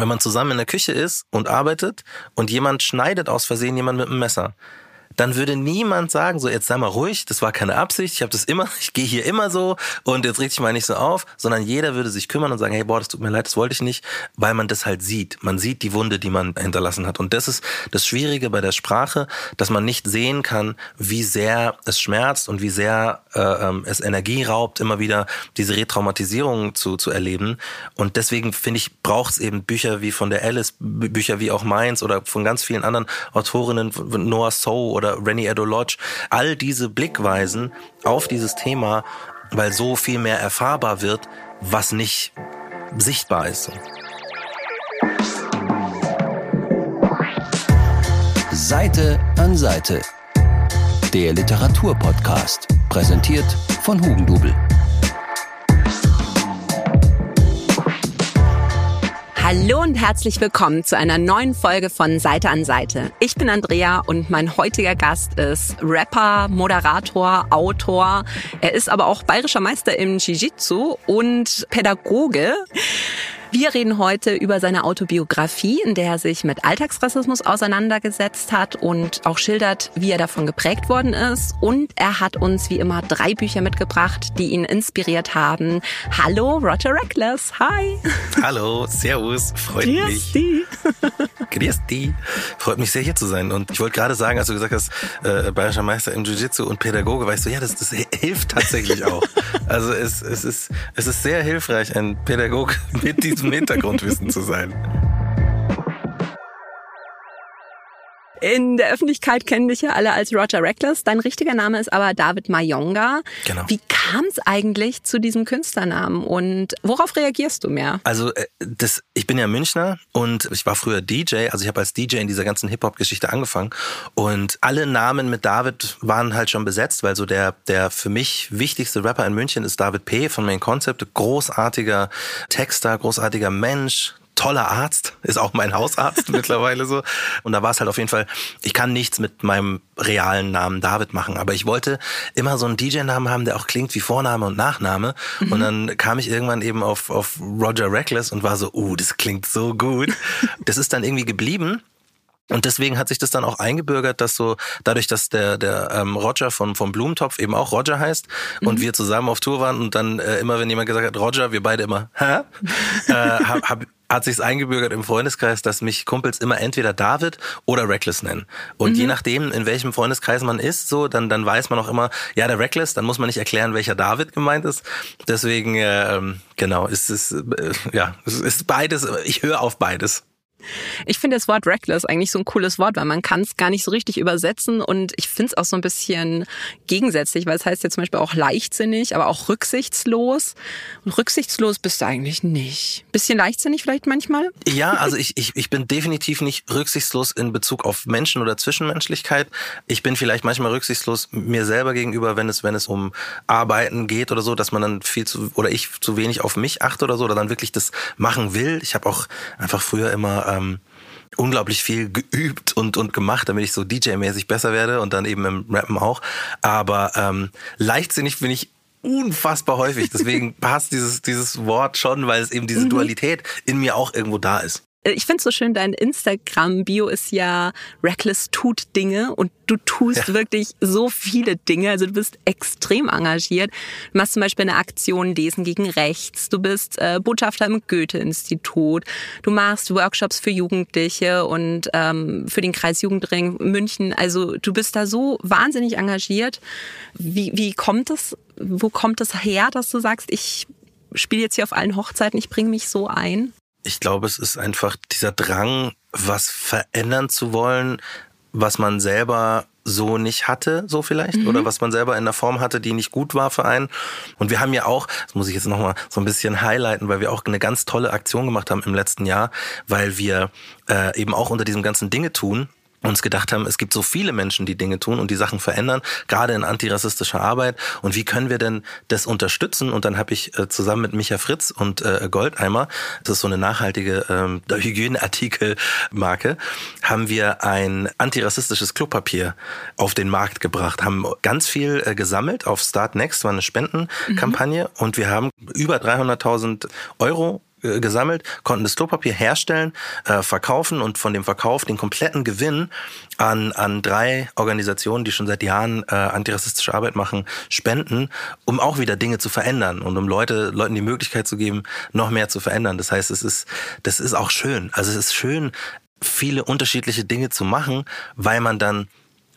wenn man zusammen in der Küche ist und arbeitet und jemand schneidet aus Versehen jemand mit einem Messer dann würde niemand sagen, so jetzt sei mal ruhig, das war keine Absicht, ich habe das immer, ich gehe hier immer so und jetzt richte ich mal nicht so auf, sondern jeder würde sich kümmern und sagen, hey, boah, das tut mir leid, das wollte ich nicht, weil man das halt sieht. Man sieht die Wunde, die man hinterlassen hat. Und das ist das Schwierige bei der Sprache, dass man nicht sehen kann, wie sehr es schmerzt und wie sehr äh, ähm, es Energie raubt, immer wieder diese Retraumatisierung zu, zu erleben. Und deswegen finde ich, braucht es eben Bücher wie von der Alice, Bücher wie auch meins oder von ganz vielen anderen Autorinnen, Noah So oder oder Rennie Edo Lodge, all diese Blickweisen auf dieses Thema, weil so viel mehr erfahrbar wird, was nicht sichtbar ist. Seite an Seite. Der Literaturpodcast, präsentiert von Hugendubel. Hallo und herzlich willkommen zu einer neuen Folge von Seite an Seite. Ich bin Andrea und mein heutiger Gast ist Rapper, Moderator, Autor. Er ist aber auch bayerischer Meister im Jiu-Jitsu und Pädagoge. Wir reden heute über seine Autobiografie, in der er sich mit Alltagsrassismus auseinandergesetzt hat und auch schildert, wie er davon geprägt worden ist. Und er hat uns wie immer drei Bücher mitgebracht, die ihn inspiriert haben. Hallo, Roger Reckless. Hi. Hallo, Servus. Freut Grüß mich. Die. Grüß die. Freut mich sehr hier zu sein. Und ich wollte gerade sagen, als du gesagt hast, äh, bayerischer Meister im Jiu-Jitsu und Pädagoge, weißt du, ja, das, das hilft tatsächlich auch. Also es, es, ist, es ist sehr hilfreich, ein Pädagoge mit diesem diesem Hintergrundwissen zu sein. In der Öffentlichkeit kennen dich ja alle als Roger Reckless. Dein richtiger Name ist aber David Mayonga. Genau. Wie kam es eigentlich zu diesem Künstlernamen und worauf reagierst du mehr? Also äh, das, ich bin ja Münchner und ich war früher DJ. Also ich habe als DJ in dieser ganzen Hip-Hop-Geschichte angefangen und alle Namen mit David waren halt schon besetzt, weil so der, der für mich wichtigste Rapper in München ist David P. von Main Concept. Großartiger Texter, großartiger Mensch, toller Arzt, ist auch mein Hausarzt mittlerweile so. Und da war es halt auf jeden Fall, ich kann nichts mit meinem realen Namen David machen, aber ich wollte immer so einen DJ-Namen haben, der auch klingt wie Vorname und Nachname. Mhm. Und dann kam ich irgendwann eben auf, auf Roger Reckless und war so, uh, das klingt so gut. Das ist dann irgendwie geblieben. Und deswegen hat sich das dann auch eingebürgert, dass so dadurch, dass der der ähm, Roger von vom Blumentopf eben auch Roger heißt mhm. und wir zusammen auf Tour waren und dann äh, immer wenn jemand gesagt hat Roger, wir beide immer hä, äh, hab, hab, hat sich's eingebürgert im Freundeskreis, dass mich Kumpels immer entweder David oder Reckless nennen. Und mhm. je nachdem, in welchem Freundeskreis man ist, so, dann, dann weiß man auch immer, ja, der Reckless, dann muss man nicht erklären, welcher David gemeint ist. Deswegen, äh, genau, ist es, äh, ja, es ist beides, ich höre auf beides. Ich finde das Wort reckless eigentlich so ein cooles Wort, weil man kann es gar nicht so richtig übersetzen und ich finde es auch so ein bisschen gegensätzlich, weil es heißt ja zum Beispiel auch leichtsinnig, aber auch rücksichtslos. Und rücksichtslos bist du eigentlich nicht. Bisschen leichtsinnig vielleicht manchmal? Ja, also ich, ich, ich bin definitiv nicht rücksichtslos in Bezug auf Menschen oder Zwischenmenschlichkeit. Ich bin vielleicht manchmal rücksichtslos mir selber gegenüber, wenn es, wenn es um Arbeiten geht oder so, dass man dann viel zu, oder ich zu wenig auf mich achte oder so, oder dann wirklich das machen will. Ich habe auch einfach früher immer ähm, unglaublich viel geübt und, und gemacht, damit ich so DJ-mäßig besser werde und dann eben im Rappen auch. Aber ähm, leichtsinnig bin ich unfassbar häufig. Deswegen passt dieses, dieses Wort schon, weil es eben diese mhm. Dualität in mir auch irgendwo da ist. Äh, ich finde so schön, dein Instagram-Bio ist ja Reckless tut Dinge und du tust ja. wirklich so viele Dinge. Also du bist extrem engagiert. Du machst zum Beispiel eine Aktion Lesen gegen Rechts. Du bist äh, Botschafter im Goethe-Institut. Du machst Workshops für Jugendliche und ähm, für den Kreis Jugendring München. Also du bist da so wahnsinnig engagiert. Wie, wie kommt es, wo kommt es her, dass du sagst, ich spiele jetzt hier auf allen Hochzeiten, ich bringe mich so ein? Ich glaube, es ist einfach dieser Drang, was verändern zu wollen, was man selber so nicht hatte, so vielleicht, mhm. oder was man selber in der Form hatte, die nicht gut war für einen. Und wir haben ja auch, das muss ich jetzt nochmal so ein bisschen highlighten, weil wir auch eine ganz tolle Aktion gemacht haben im letzten Jahr, weil wir äh, eben auch unter diesem ganzen Dinge tun uns gedacht haben, es gibt so viele Menschen, die Dinge tun und die Sachen verändern, gerade in antirassistischer Arbeit. Und wie können wir denn das unterstützen? Und dann habe ich äh, zusammen mit Micha Fritz und äh, Goldeimer, das ist so eine nachhaltige ähm, Hygieneartikelmarke, haben wir ein antirassistisches Klopapier auf den Markt gebracht, haben ganz viel äh, gesammelt auf Start Next, war eine Spendenkampagne mhm. und wir haben über 300.000 Euro gesammelt, konnten das Klopapier herstellen, äh, verkaufen und von dem Verkauf den kompletten Gewinn an, an drei Organisationen, die schon seit Jahren äh, antirassistische Arbeit machen, spenden, um auch wieder Dinge zu verändern und um Leute, Leuten die Möglichkeit zu geben, noch mehr zu verändern. Das heißt, es ist, das ist auch schön. Also es ist schön, viele unterschiedliche Dinge zu machen, weil man dann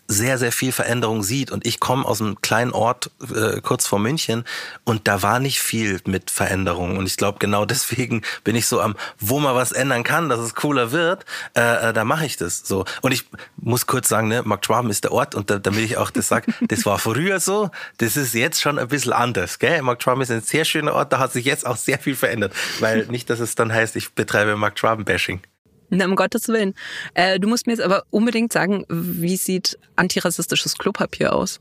sehr, sehr viel Veränderung sieht. Und ich komme aus einem kleinen Ort äh, kurz vor München und da war nicht viel mit Veränderung. Und ich glaube, genau deswegen bin ich so am, wo man was ändern kann, dass es cooler wird, äh, äh, da mache ich das so. Und ich muss kurz sagen, ne, Mark Schwaben ist der Ort und da, damit ich auch das sage, das war früher so, das ist jetzt schon ein bisschen anders. Gell? Mark Schwaben ist ein sehr schöner Ort, da hat sich jetzt auch sehr viel verändert. Weil nicht, dass es dann heißt, ich betreibe Mark Schwaben-Bashing. Na, um Gottes Willen. Äh, du musst mir jetzt aber unbedingt sagen, wie sieht antirassistisches Klopapier aus?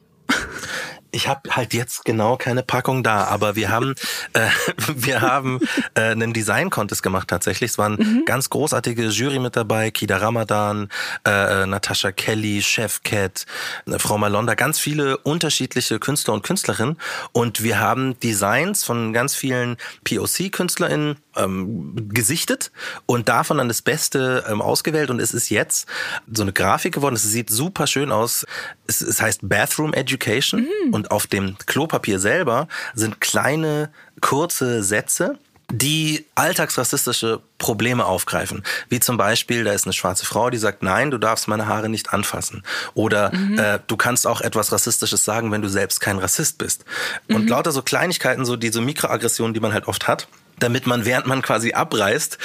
Ich habe halt jetzt genau keine Packung da, aber wir haben äh, wir haben äh, einen Design Contest gemacht tatsächlich. Es waren mhm. ganz großartige Jury mit dabei, Kida Ramadan, äh, Natascha Kelly, Chef Cat, äh, Frau Malonda, ganz viele unterschiedliche Künstler und Künstlerinnen und wir haben Designs von ganz vielen POC Künstlerinnen ähm, gesichtet und davon dann das Beste ähm, ausgewählt und es ist jetzt so eine Grafik geworden. Es sieht super schön aus. Es, es heißt Bathroom Education mhm. und auf dem Klopapier selber sind kleine kurze Sätze die alltagsrassistische Probleme aufgreifen. Wie zum Beispiel, da ist eine schwarze Frau, die sagt, nein, du darfst meine Haare nicht anfassen. Oder mhm. äh, du kannst auch etwas Rassistisches sagen, wenn du selbst kein Rassist bist. Und mhm. lauter so Kleinigkeiten, so diese Mikroaggressionen, die man halt oft hat, damit man, während man quasi abreißt,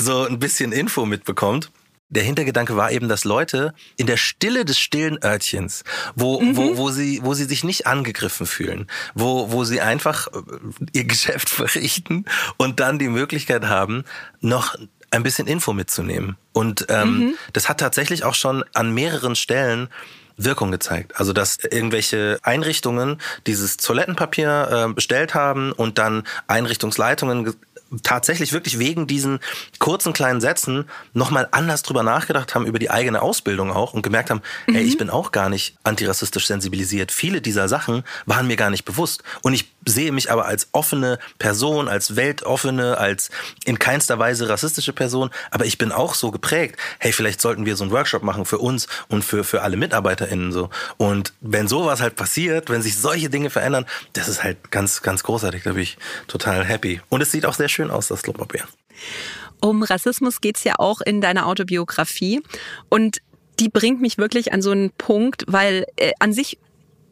so ein bisschen Info mitbekommt. Der Hintergedanke war eben, dass Leute in der Stille des stillen Örtchens, wo, mhm. wo, wo, sie, wo sie sich nicht angegriffen fühlen, wo, wo sie einfach äh, ihr Geschäft verrichten und dann die Möglichkeit haben, noch ein bisschen Info mitzunehmen. Und ähm, mhm. das hat tatsächlich auch schon an mehreren Stellen Wirkung gezeigt. Also dass irgendwelche Einrichtungen dieses Toilettenpapier äh, bestellt haben und dann Einrichtungsleitungen tatsächlich wirklich wegen diesen kurzen kleinen Sätzen nochmal anders drüber nachgedacht haben, über die eigene Ausbildung auch und gemerkt haben, mhm. ey, ich bin auch gar nicht antirassistisch sensibilisiert. Viele dieser Sachen waren mir gar nicht bewusst. Und ich sehe mich aber als offene Person, als weltoffene, als in keinster Weise rassistische Person. Aber ich bin auch so geprägt, hey, vielleicht sollten wir so einen Workshop machen für uns und für, für alle MitarbeiterInnen so. Und wenn sowas halt passiert, wenn sich solche Dinge verändern, das ist halt ganz, ganz großartig. Da bin ich total happy. Und es sieht auch sehr schön aus, das Klopapier. Um Rassismus geht's ja auch in deiner Autobiografie. Und die bringt mich wirklich an so einen Punkt, weil äh, an sich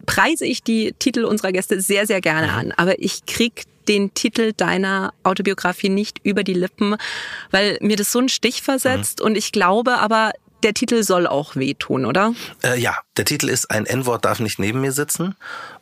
preise ich die Titel unserer Gäste sehr, sehr gerne an. Aber ich krieg den Titel deiner Autobiografie nicht über die Lippen, weil mir das so einen Stich versetzt. Mhm. Und ich glaube aber, der Titel soll auch wehtun, oder? Äh, ja, der Titel ist Ein N-Wort darf nicht neben mir sitzen.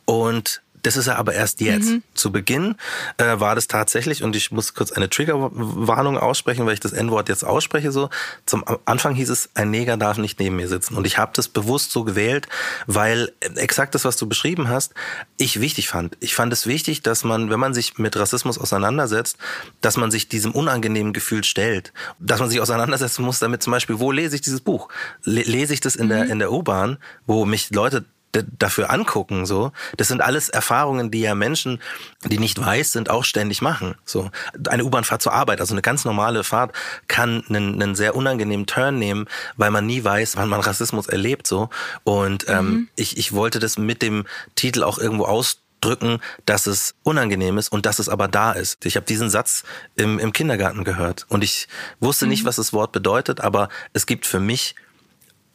Und das ist er aber erst jetzt. Mhm. Zu Beginn äh, war das tatsächlich, und ich muss kurz eine Triggerwarnung aussprechen, weil ich das N-Wort jetzt ausspreche so. Zum Anfang hieß es, ein Neger darf nicht neben mir sitzen. Und ich habe das bewusst so gewählt, weil exakt das, was du beschrieben hast, ich wichtig fand. Ich fand es wichtig, dass man, wenn man sich mit Rassismus auseinandersetzt, dass man sich diesem unangenehmen Gefühl stellt. Dass man sich auseinandersetzen muss damit zum Beispiel, wo lese ich dieses Buch? lese ich das in der, mhm. in der U-Bahn, wo mich Leute dafür angucken, so. Das sind alles Erfahrungen, die ja Menschen, die nicht weiß sind, auch ständig machen, so. Eine U-Bahn-Fahrt zur Arbeit, also eine ganz normale Fahrt, kann einen, einen sehr unangenehmen Turn nehmen, weil man nie weiß, wann man Rassismus erlebt, so. Und ähm, mhm. ich, ich wollte das mit dem Titel auch irgendwo ausdrücken, dass es unangenehm ist und dass es aber da ist. Ich habe diesen Satz im, im Kindergarten gehört und ich wusste nicht, mhm. was das Wort bedeutet, aber es gibt für mich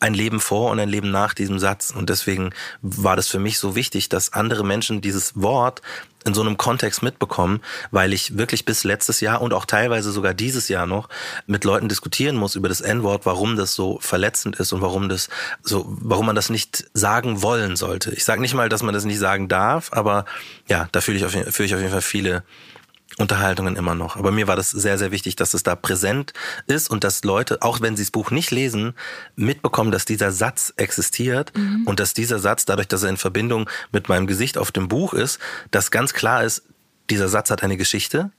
ein Leben vor und ein Leben nach diesem Satz. Und deswegen war das für mich so wichtig, dass andere Menschen dieses Wort in so einem Kontext mitbekommen, weil ich wirklich bis letztes Jahr und auch teilweise sogar dieses Jahr noch mit Leuten diskutieren muss über das N-Wort, warum das so verletzend ist und warum das so, warum man das nicht sagen wollen sollte. Ich sage nicht mal, dass man das nicht sagen darf, aber ja, da fühle ich auf, fühle ich auf jeden Fall viele Unterhaltungen immer noch. Aber mir war das sehr, sehr wichtig, dass es da präsent ist und dass Leute, auch wenn sie das Buch nicht lesen, mitbekommen, dass dieser Satz existiert mhm. und dass dieser Satz, dadurch, dass er in Verbindung mit meinem Gesicht auf dem Buch ist, dass ganz klar ist, dieser Satz hat eine Geschichte.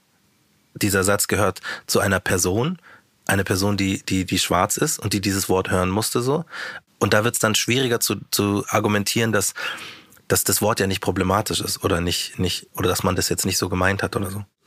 Dieser Satz gehört zu einer Person, eine Person, die, die, die schwarz ist und die dieses Wort hören musste so. Und da wird es dann schwieriger zu, zu argumentieren, dass, dass das Wort ja nicht problematisch ist oder nicht, nicht, oder dass man das jetzt nicht so gemeint hat oder so.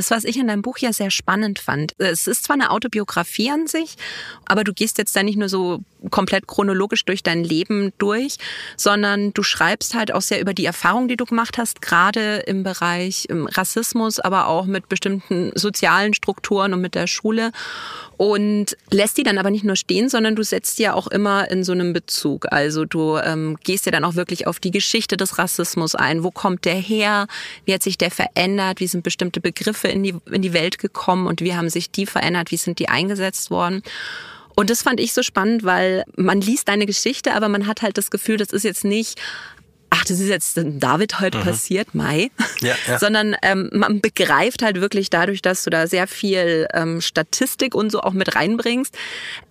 Das, was ich in deinem Buch ja sehr spannend fand. Es ist zwar eine Autobiografie an sich, aber du gehst jetzt da nicht nur so komplett chronologisch durch dein Leben durch, sondern du schreibst halt auch sehr über die Erfahrung, die du gemacht hast, gerade im Bereich ähm, Rassismus, aber auch mit bestimmten sozialen Strukturen und mit der Schule und lässt die dann aber nicht nur stehen, sondern du setzt die ja auch immer in so einem Bezug. Also du ähm, gehst ja dann auch wirklich auf die Geschichte des Rassismus ein. Wo kommt der her? Wie hat sich der verändert? Wie sind bestimmte Begriffe in die, in die Welt gekommen und wie haben sich die verändert? Wie sind die eingesetzt worden? Und das fand ich so spannend, weil man liest deine Geschichte, aber man hat halt das Gefühl, das ist jetzt nicht ach, das ist jetzt David heute mhm. passiert, Mai, ja, ja. sondern ähm, man begreift halt wirklich dadurch, dass du da sehr viel ähm, Statistik und so auch mit reinbringst,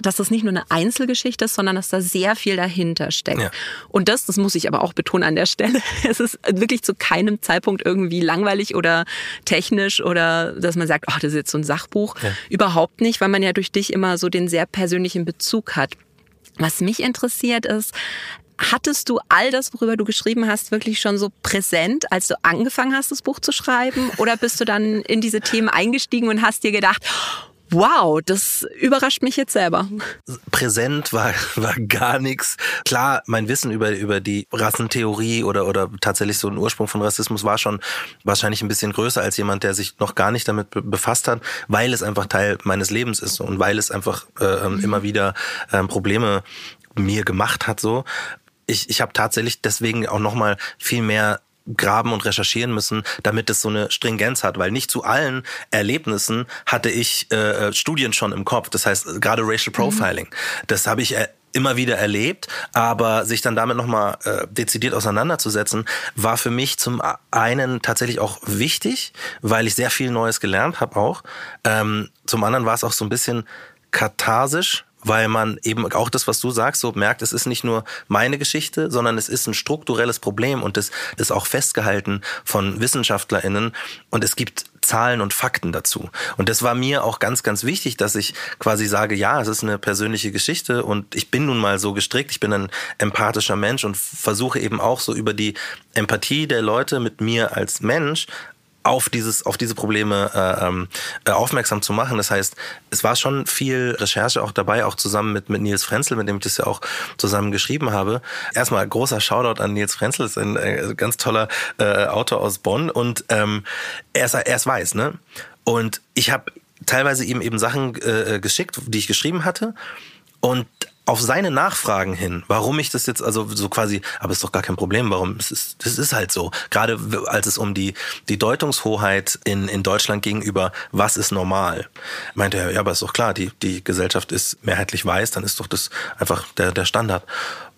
dass das nicht nur eine Einzelgeschichte ist, sondern dass da sehr viel dahinter steckt. Ja. Und das, das muss ich aber auch betonen an der Stelle, es ist wirklich zu keinem Zeitpunkt irgendwie langweilig oder technisch oder dass man sagt, ach, das ist jetzt so ein Sachbuch. Überhaupt nicht, weil man ja durch dich immer so den sehr persönlichen Bezug hat. Was mich interessiert ist, Hattest du all das, worüber du geschrieben hast, wirklich schon so präsent, als du angefangen hast, das Buch zu schreiben? Oder bist du dann in diese Themen eingestiegen und hast dir gedacht, Wow, das überrascht mich jetzt selber. Präsent war, war gar nichts. Klar, mein Wissen über, über die Rassentheorie oder, oder tatsächlich so ein Ursprung von Rassismus war schon wahrscheinlich ein bisschen größer als jemand, der sich noch gar nicht damit befasst hat, weil es einfach Teil meines Lebens ist und weil es einfach äh, mhm. immer wieder äh, Probleme mir gemacht hat so ich, ich habe tatsächlich deswegen auch nochmal viel mehr graben und recherchieren müssen, damit es so eine Stringenz hat, weil nicht zu allen Erlebnissen hatte ich äh, Studien schon im Kopf. Das heißt, gerade Racial mhm. Profiling, mhm. das habe ich äh, immer wieder erlebt, aber sich dann damit nochmal äh, dezidiert auseinanderzusetzen, war für mich zum einen tatsächlich auch wichtig, weil ich sehr viel Neues gelernt habe auch. Ähm, zum anderen war es auch so ein bisschen katharsisch, weil man eben auch das, was du sagst, so merkt, es ist nicht nur meine Geschichte, sondern es ist ein strukturelles Problem und es ist auch festgehalten von WissenschaftlerInnen und es gibt Zahlen und Fakten dazu. Und das war mir auch ganz, ganz wichtig, dass ich quasi sage, ja, es ist eine persönliche Geschichte und ich bin nun mal so gestrickt, ich bin ein empathischer Mensch und versuche eben auch so über die Empathie der Leute mit mir als Mensch auf dieses auf diese Probleme äh, ähm, äh, aufmerksam zu machen. Das heißt, es war schon viel Recherche auch dabei, auch zusammen mit mit Nils Frenzel, mit dem ich das ja auch zusammen geschrieben habe. Erstmal großer Shoutout an Nils Frenzel, ist ein äh, ganz toller äh, Autor aus Bonn und ähm, er ist er ist weiß, ne? Und ich habe teilweise ihm eben Sachen äh, geschickt, die ich geschrieben hatte und auf seine Nachfragen hin, warum ich das jetzt, also so quasi, aber ist doch gar kein Problem, warum, es ist, das ist halt so. Gerade als es um die, die Deutungshoheit in, in Deutschland gegenüber, was ist normal, meinte er, ja, aber ist doch klar, die, die Gesellschaft ist mehrheitlich weiß, dann ist doch das einfach der, der Standard.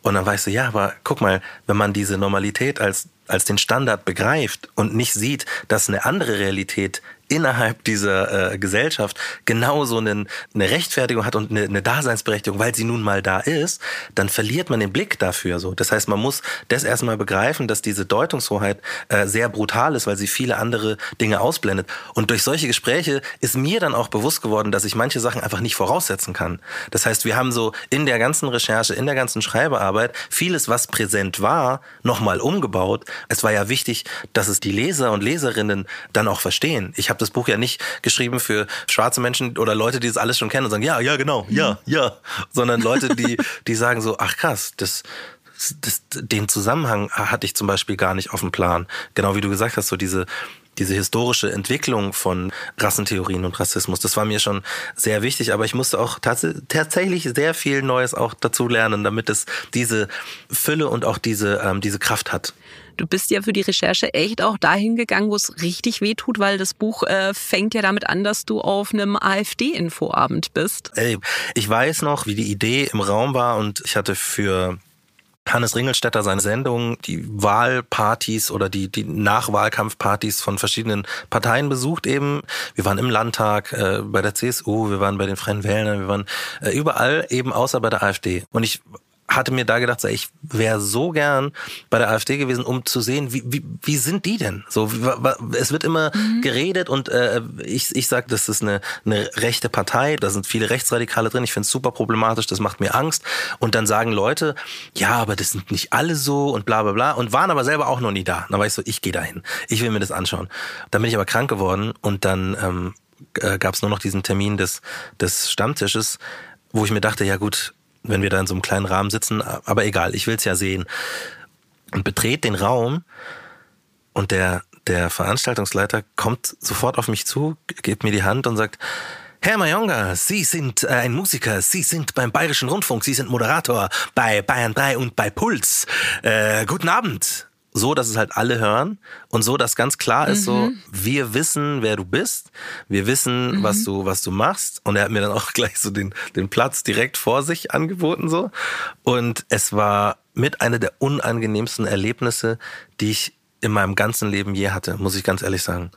Und dann weißt du, ja, aber guck mal, wenn man diese Normalität als, als den Standard begreift und nicht sieht, dass eine andere Realität innerhalb dieser äh, Gesellschaft genauso einen, eine Rechtfertigung hat und eine, eine Daseinsberechtigung, weil sie nun mal da ist, dann verliert man den Blick dafür so. Das heißt, man muss das erstmal begreifen, dass diese Deutungshoheit äh, sehr brutal ist, weil sie viele andere Dinge ausblendet. Und durch solche Gespräche ist mir dann auch bewusst geworden, dass ich manche Sachen einfach nicht voraussetzen kann. Das heißt, wir haben so in der ganzen Recherche, in der ganzen Schreibearbeit vieles, was präsent war, nochmal umgebaut. Es war ja wichtig, dass es die Leser und Leserinnen dann auch verstehen. Ich habe das Buch ja nicht geschrieben für schwarze Menschen oder Leute, die das alles schon kennen und sagen, ja, ja, genau, ja, mhm. ja, sondern Leute, die, die sagen so, ach krass, das, das, den Zusammenhang hatte ich zum Beispiel gar nicht auf dem Plan. Genau wie du gesagt hast, so diese, diese historische Entwicklung von Rassentheorien und Rassismus, das war mir schon sehr wichtig, aber ich musste auch tats tatsächlich sehr viel Neues auch dazu lernen, damit es diese Fülle und auch diese, ähm, diese Kraft hat. Du bist ja für die Recherche echt auch dahin gegangen, wo es richtig weh tut, weil das Buch äh, fängt ja damit an, dass du auf einem AfD-Infoabend bist. Ey, ich weiß noch, wie die Idee im Raum war und ich hatte für Hannes Ringelstetter seine Sendung, die Wahlpartys oder die, die Nachwahlkampfpartys von verschiedenen Parteien besucht eben. Wir waren im Landtag, äh, bei der CSU, wir waren bei den Freien Wählern, wir waren äh, überall eben außer bei der AfD. Und ich hatte mir da gedacht, ich wäre so gern bei der AfD gewesen, um zu sehen, wie, wie, wie sind die denn? So, es wird immer mhm. geredet und äh, ich, ich sage, das ist eine, eine rechte Partei, da sind viele Rechtsradikale drin, ich finde es super problematisch, das macht mir Angst. Und dann sagen Leute, ja, aber das sind nicht alle so und bla bla bla und waren aber selber auch noch nie da. Dann war ich so, ich gehe dahin, ich will mir das anschauen. Dann bin ich aber krank geworden und dann ähm, äh, gab es nur noch diesen Termin des, des Stammtisches, wo ich mir dachte, ja gut, wenn wir da in so einem kleinen Rahmen sitzen, aber egal, ich will es ja sehen. Und betrete den Raum und der, der Veranstaltungsleiter kommt sofort auf mich zu, gibt mir die Hand und sagt, Herr Mayonga, Sie sind äh, ein Musiker, Sie sind beim Bayerischen Rundfunk, Sie sind Moderator bei Bayern 3 und bei Puls. Äh, guten Abend so, dass es halt alle hören und so, dass ganz klar ist, mhm. so, wir wissen, wer du bist, wir wissen, mhm. was du, was du machst. Und er hat mir dann auch gleich so den, den Platz direkt vor sich angeboten, so. Und es war mit einer der unangenehmsten Erlebnisse, die ich in meinem ganzen Leben je hatte, muss ich ganz ehrlich sagen.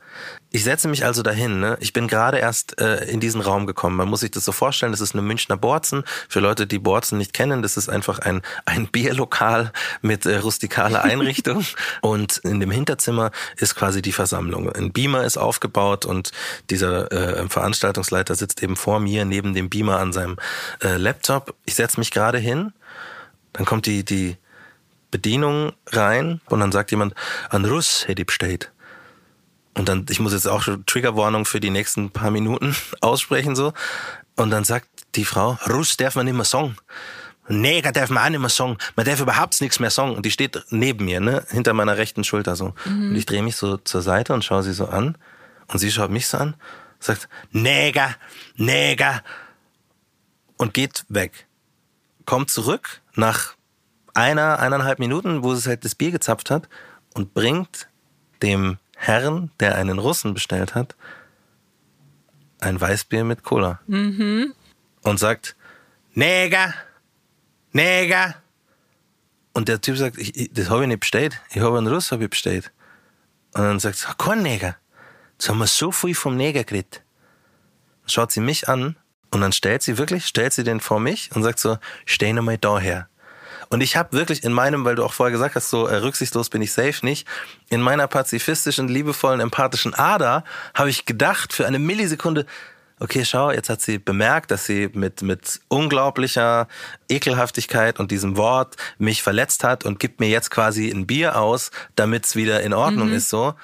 Ich setze mich also dahin. Ne? Ich bin gerade erst äh, in diesen Raum gekommen. Man muss sich das so vorstellen, das ist eine Münchner Borzen. Für Leute, die Borzen nicht kennen, das ist einfach ein, ein Bierlokal mit äh, rustikaler Einrichtung. und in dem Hinterzimmer ist quasi die Versammlung. Ein Beamer ist aufgebaut und dieser äh, Veranstaltungsleiter sitzt eben vor mir neben dem Beamer an seinem äh, Laptop. Ich setze mich gerade hin. Dann kommt die, die Bedienung rein und dann sagt jemand, an Russ hätte bestellt. Und dann, ich muss jetzt auch schon Triggerwarnung für die nächsten paar Minuten aussprechen, so. Und dann sagt die Frau, Russ darf man nicht mehr sagen. Neger darf man auch nicht mehr sagen. Man darf überhaupt nichts mehr sagen. Und die steht neben mir, ne, hinter meiner rechten Schulter so. Mhm. Und ich drehe mich so zur Seite und schaue sie so an. Und sie schaut mich so an, sagt, Neger, Neger. Und geht weg. Kommt zurück nach einer, eineinhalb Minuten, wo es halt das Bier gezapft hat und bringt dem Herrn, der einen Russen bestellt hat, ein Weißbier mit Cola. Mhm. Und sagt, Neger, Neger. Und der Typ sagt, ich, das habe ich nicht bestellt. Ich habe einen Russ hab ich bestellt. Und dann sagt sie, kein Neger. Jetzt haben wir so viel vom Neger geredet. Dann schaut sie mich an und dann stellt sie wirklich, stellt sie den vor mich und sagt so, steh nochmal daher. Und ich habe wirklich in meinem, weil du auch vorher gesagt hast, so äh, rücksichtslos bin ich safe nicht, in meiner pazifistischen, liebevollen, empathischen Ader habe ich gedacht für eine Millisekunde, okay, schau, jetzt hat sie bemerkt, dass sie mit, mit unglaublicher Ekelhaftigkeit und diesem Wort mich verletzt hat und gibt mir jetzt quasi ein Bier aus, damit es wieder in Ordnung mhm. ist, so.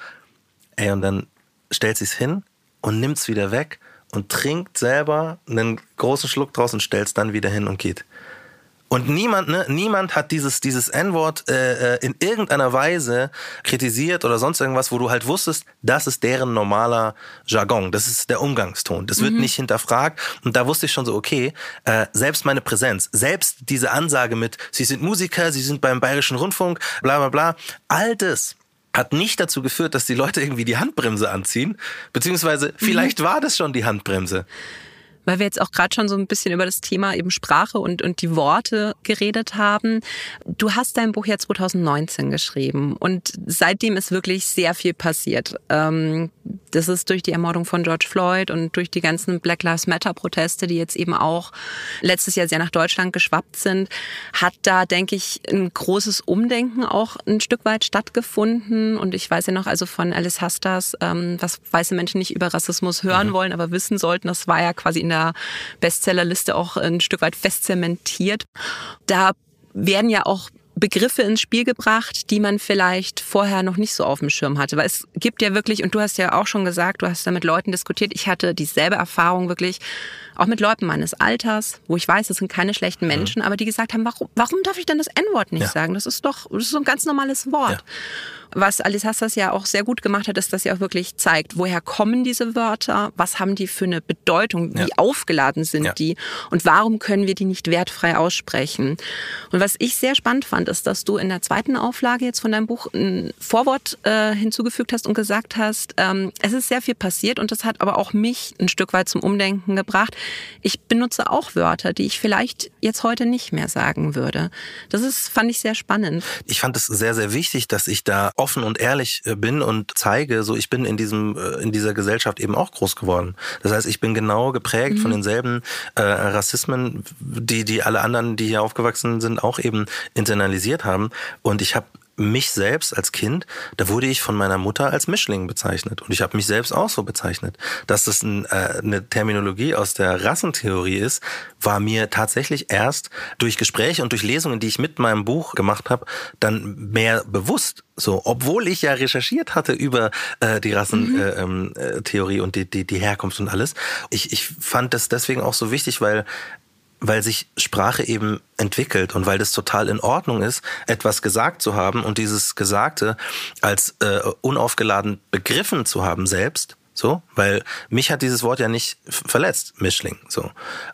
Ey, und dann stellt sie es hin und nimmt es wieder weg und trinkt selber einen großen Schluck draus und stellt es dann wieder hin und geht. Und niemand, ne, niemand hat dieses, dieses N-Wort äh, äh, in irgendeiner Weise kritisiert oder sonst irgendwas, wo du halt wusstest, das ist deren normaler Jargon, das ist der Umgangston, das wird mhm. nicht hinterfragt. Und da wusste ich schon so, okay, äh, selbst meine Präsenz, selbst diese Ansage mit, sie sind Musiker, sie sind beim Bayerischen Rundfunk, bla bla bla, all das hat nicht dazu geführt, dass die Leute irgendwie die Handbremse anziehen, beziehungsweise mhm. vielleicht mhm. war das schon die Handbremse weil wir jetzt auch gerade schon so ein bisschen über das Thema eben Sprache und, und die Worte geredet haben. Du hast dein Buch ja 2019 geschrieben und seitdem ist wirklich sehr viel passiert. Ähm, das ist durch die Ermordung von George Floyd und durch die ganzen Black Lives Matter Proteste, die jetzt eben auch letztes Jahr sehr nach Deutschland geschwappt sind, hat da, denke ich, ein großes Umdenken auch ein Stück weit stattgefunden. Und ich weiß ja noch also von Alice Hastas, ähm, was weiße Menschen nicht über Rassismus hören mhm. wollen, aber wissen sollten, das war ja quasi in der Bestsellerliste auch ein Stück weit festzementiert. Da werden ja auch Begriffe ins Spiel gebracht, die man vielleicht vorher noch nicht so auf dem Schirm hatte. Weil es gibt ja wirklich, und du hast ja auch schon gesagt, du hast da mit Leuten diskutiert, ich hatte dieselbe Erfahrung wirklich, auch mit Leuten meines Alters, wo ich weiß, das sind keine schlechten. Menschen, mhm. aber die gesagt haben, warum, warum darf ich denn das N-Wort nicht ja. sagen? Das ist doch, das ist so ein ganz normales Wort. Ja. Was Alice Hassas ja auch sehr gut gemacht hat, ist, dass sie auch wirklich zeigt, woher kommen diese Wörter, was haben die für eine Bedeutung, wie ja. aufgeladen sind ja. die und warum können wir die nicht wertfrei aussprechen. Und was ich sehr spannend fand, ist, dass du in der zweiten Auflage jetzt von deinem Buch ein Vorwort äh, hinzugefügt hast und gesagt hast, ähm, es ist sehr viel passiert und das hat aber auch mich ein Stück weit zum Umdenken gebracht. Ich benutze auch Wörter, die ich vielleicht jetzt heute nicht mehr sagen würde. Das ist, fand ich sehr spannend. Ich fand es sehr, sehr wichtig, dass ich da offen und ehrlich äh, bin und zeige, so ich bin in diesem äh, in dieser Gesellschaft eben auch groß geworden. Das heißt, ich bin genau geprägt mhm. von denselben äh, Rassismen, die die alle anderen, die hier aufgewachsen sind, auch eben internalisiert haben. Und ich habe mich selbst als Kind, da wurde ich von meiner Mutter als Mischling bezeichnet. Und ich habe mich selbst auch so bezeichnet. Dass das ein, äh, eine Terminologie aus der Rassentheorie ist, war mir tatsächlich erst durch Gespräche und durch Lesungen, die ich mit meinem Buch gemacht habe, dann mehr bewusst. So, obwohl ich ja recherchiert hatte über äh, die Rassentheorie mhm. äh, ähm, äh, und die, die, die Herkunft und alles. Ich, ich fand das deswegen auch so wichtig, weil weil sich Sprache eben entwickelt und weil das total in Ordnung ist, etwas gesagt zu haben und dieses Gesagte als äh, unaufgeladen begriffen zu haben selbst. So, weil mich hat dieses Wort ja nicht verletzt, Mischling, so.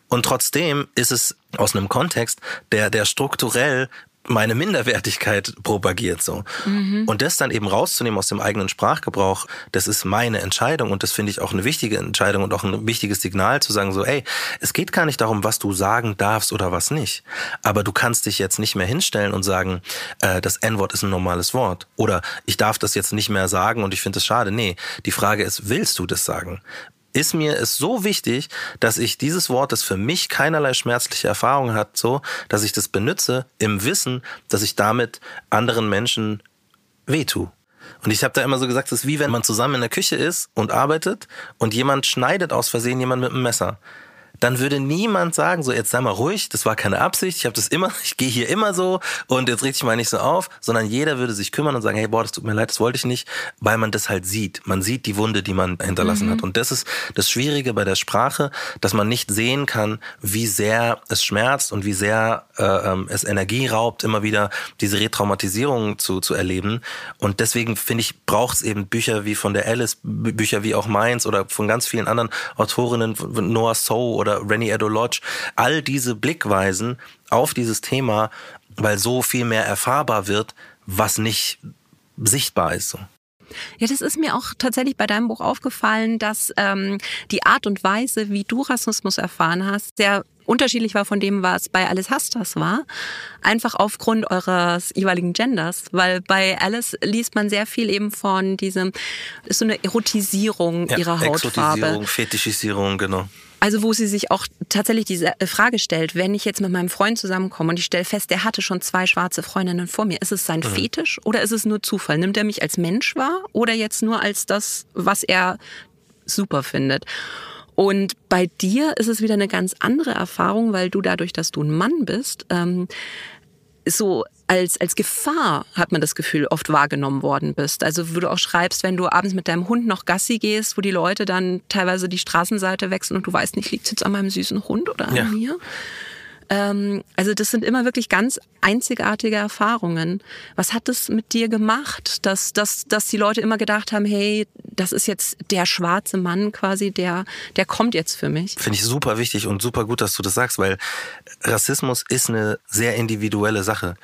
Und trotzdem ist es aus einem Kontext, der, der strukturell meine Minderwertigkeit propagiert so. Mhm. Und das dann eben rauszunehmen aus dem eigenen Sprachgebrauch, das ist meine Entscheidung und das finde ich auch eine wichtige Entscheidung und auch ein wichtiges Signal zu sagen so, ey, es geht gar nicht darum, was du sagen darfst oder was nicht. Aber du kannst dich jetzt nicht mehr hinstellen und sagen, äh, das N-Wort ist ein normales Wort oder ich darf das jetzt nicht mehr sagen und ich finde es schade. Nee, die Frage ist, willst du das sagen? Ist mir es so wichtig, dass ich dieses Wort, das für mich keinerlei schmerzliche Erfahrung hat, so, dass ich das benutze im Wissen, dass ich damit anderen Menschen wehtue. Und ich habe da immer so gesagt, es ist wie wenn man zusammen in der Küche ist und arbeitet und jemand schneidet aus Versehen jemand mit einem Messer dann würde niemand sagen, so jetzt sei mal ruhig, das war keine Absicht, ich habe das immer, ich gehe hier immer so und jetzt richte ich mal nicht so auf, sondern jeder würde sich kümmern und sagen, hey, boah, das tut mir leid, das wollte ich nicht, weil man das halt sieht. Man sieht die Wunde, die man hinterlassen mhm. hat. Und das ist das Schwierige bei der Sprache, dass man nicht sehen kann, wie sehr es schmerzt und wie sehr äh, ähm, es Energie raubt, immer wieder diese Retraumatisierung zu, zu erleben. Und deswegen finde ich, braucht es eben Bücher wie von der Alice, Bücher wie auch meins oder von ganz vielen anderen Autorinnen, Noah So oder oder Rennie Edo Lodge, all diese Blickweisen auf dieses Thema, weil so viel mehr erfahrbar wird, was nicht sichtbar ist. Ja, das ist mir auch tatsächlich bei deinem Buch aufgefallen, dass ähm, die Art und Weise, wie du Rassismus erfahren hast, sehr unterschiedlich war von dem, was bei Alice Hastas war. Einfach aufgrund eures jeweiligen Genders. Weil bei Alice liest man sehr viel eben von diesem, ist so eine Erotisierung ja, ihrer Hautfarbe. Exotisierung, Fetischisierung, genau. Also wo sie sich auch tatsächlich diese äh, Frage stellt, wenn ich jetzt mit meinem Freund zusammenkomme und ich stelle fest, der hatte schon zwei schwarze Freundinnen vor mir, ist es sein mhm. Fetisch oder ist es nur Zufall? Nimmt er mich als Mensch wahr oder jetzt nur als das, was er super findet? Und bei dir ist es wieder eine ganz andere Erfahrung, weil du dadurch, dass du ein Mann bist, ähm, so als, als Gefahr, hat man das Gefühl, oft wahrgenommen worden bist. Also wo du auch schreibst, wenn du abends mit deinem Hund noch Gassi gehst, wo die Leute dann teilweise die Straßenseite wechseln und du weißt nicht, liegt es jetzt an meinem süßen Hund oder an ja. mir? Ähm, also das sind immer wirklich ganz einzigartige Erfahrungen. Was hat das mit dir gemacht, dass, dass, dass die Leute immer gedacht haben, hey, das ist jetzt der schwarze Mann quasi, der, der kommt jetzt für mich? Finde ich super wichtig und super gut, dass du das sagst, weil Rassismus ist eine sehr individuelle Sache.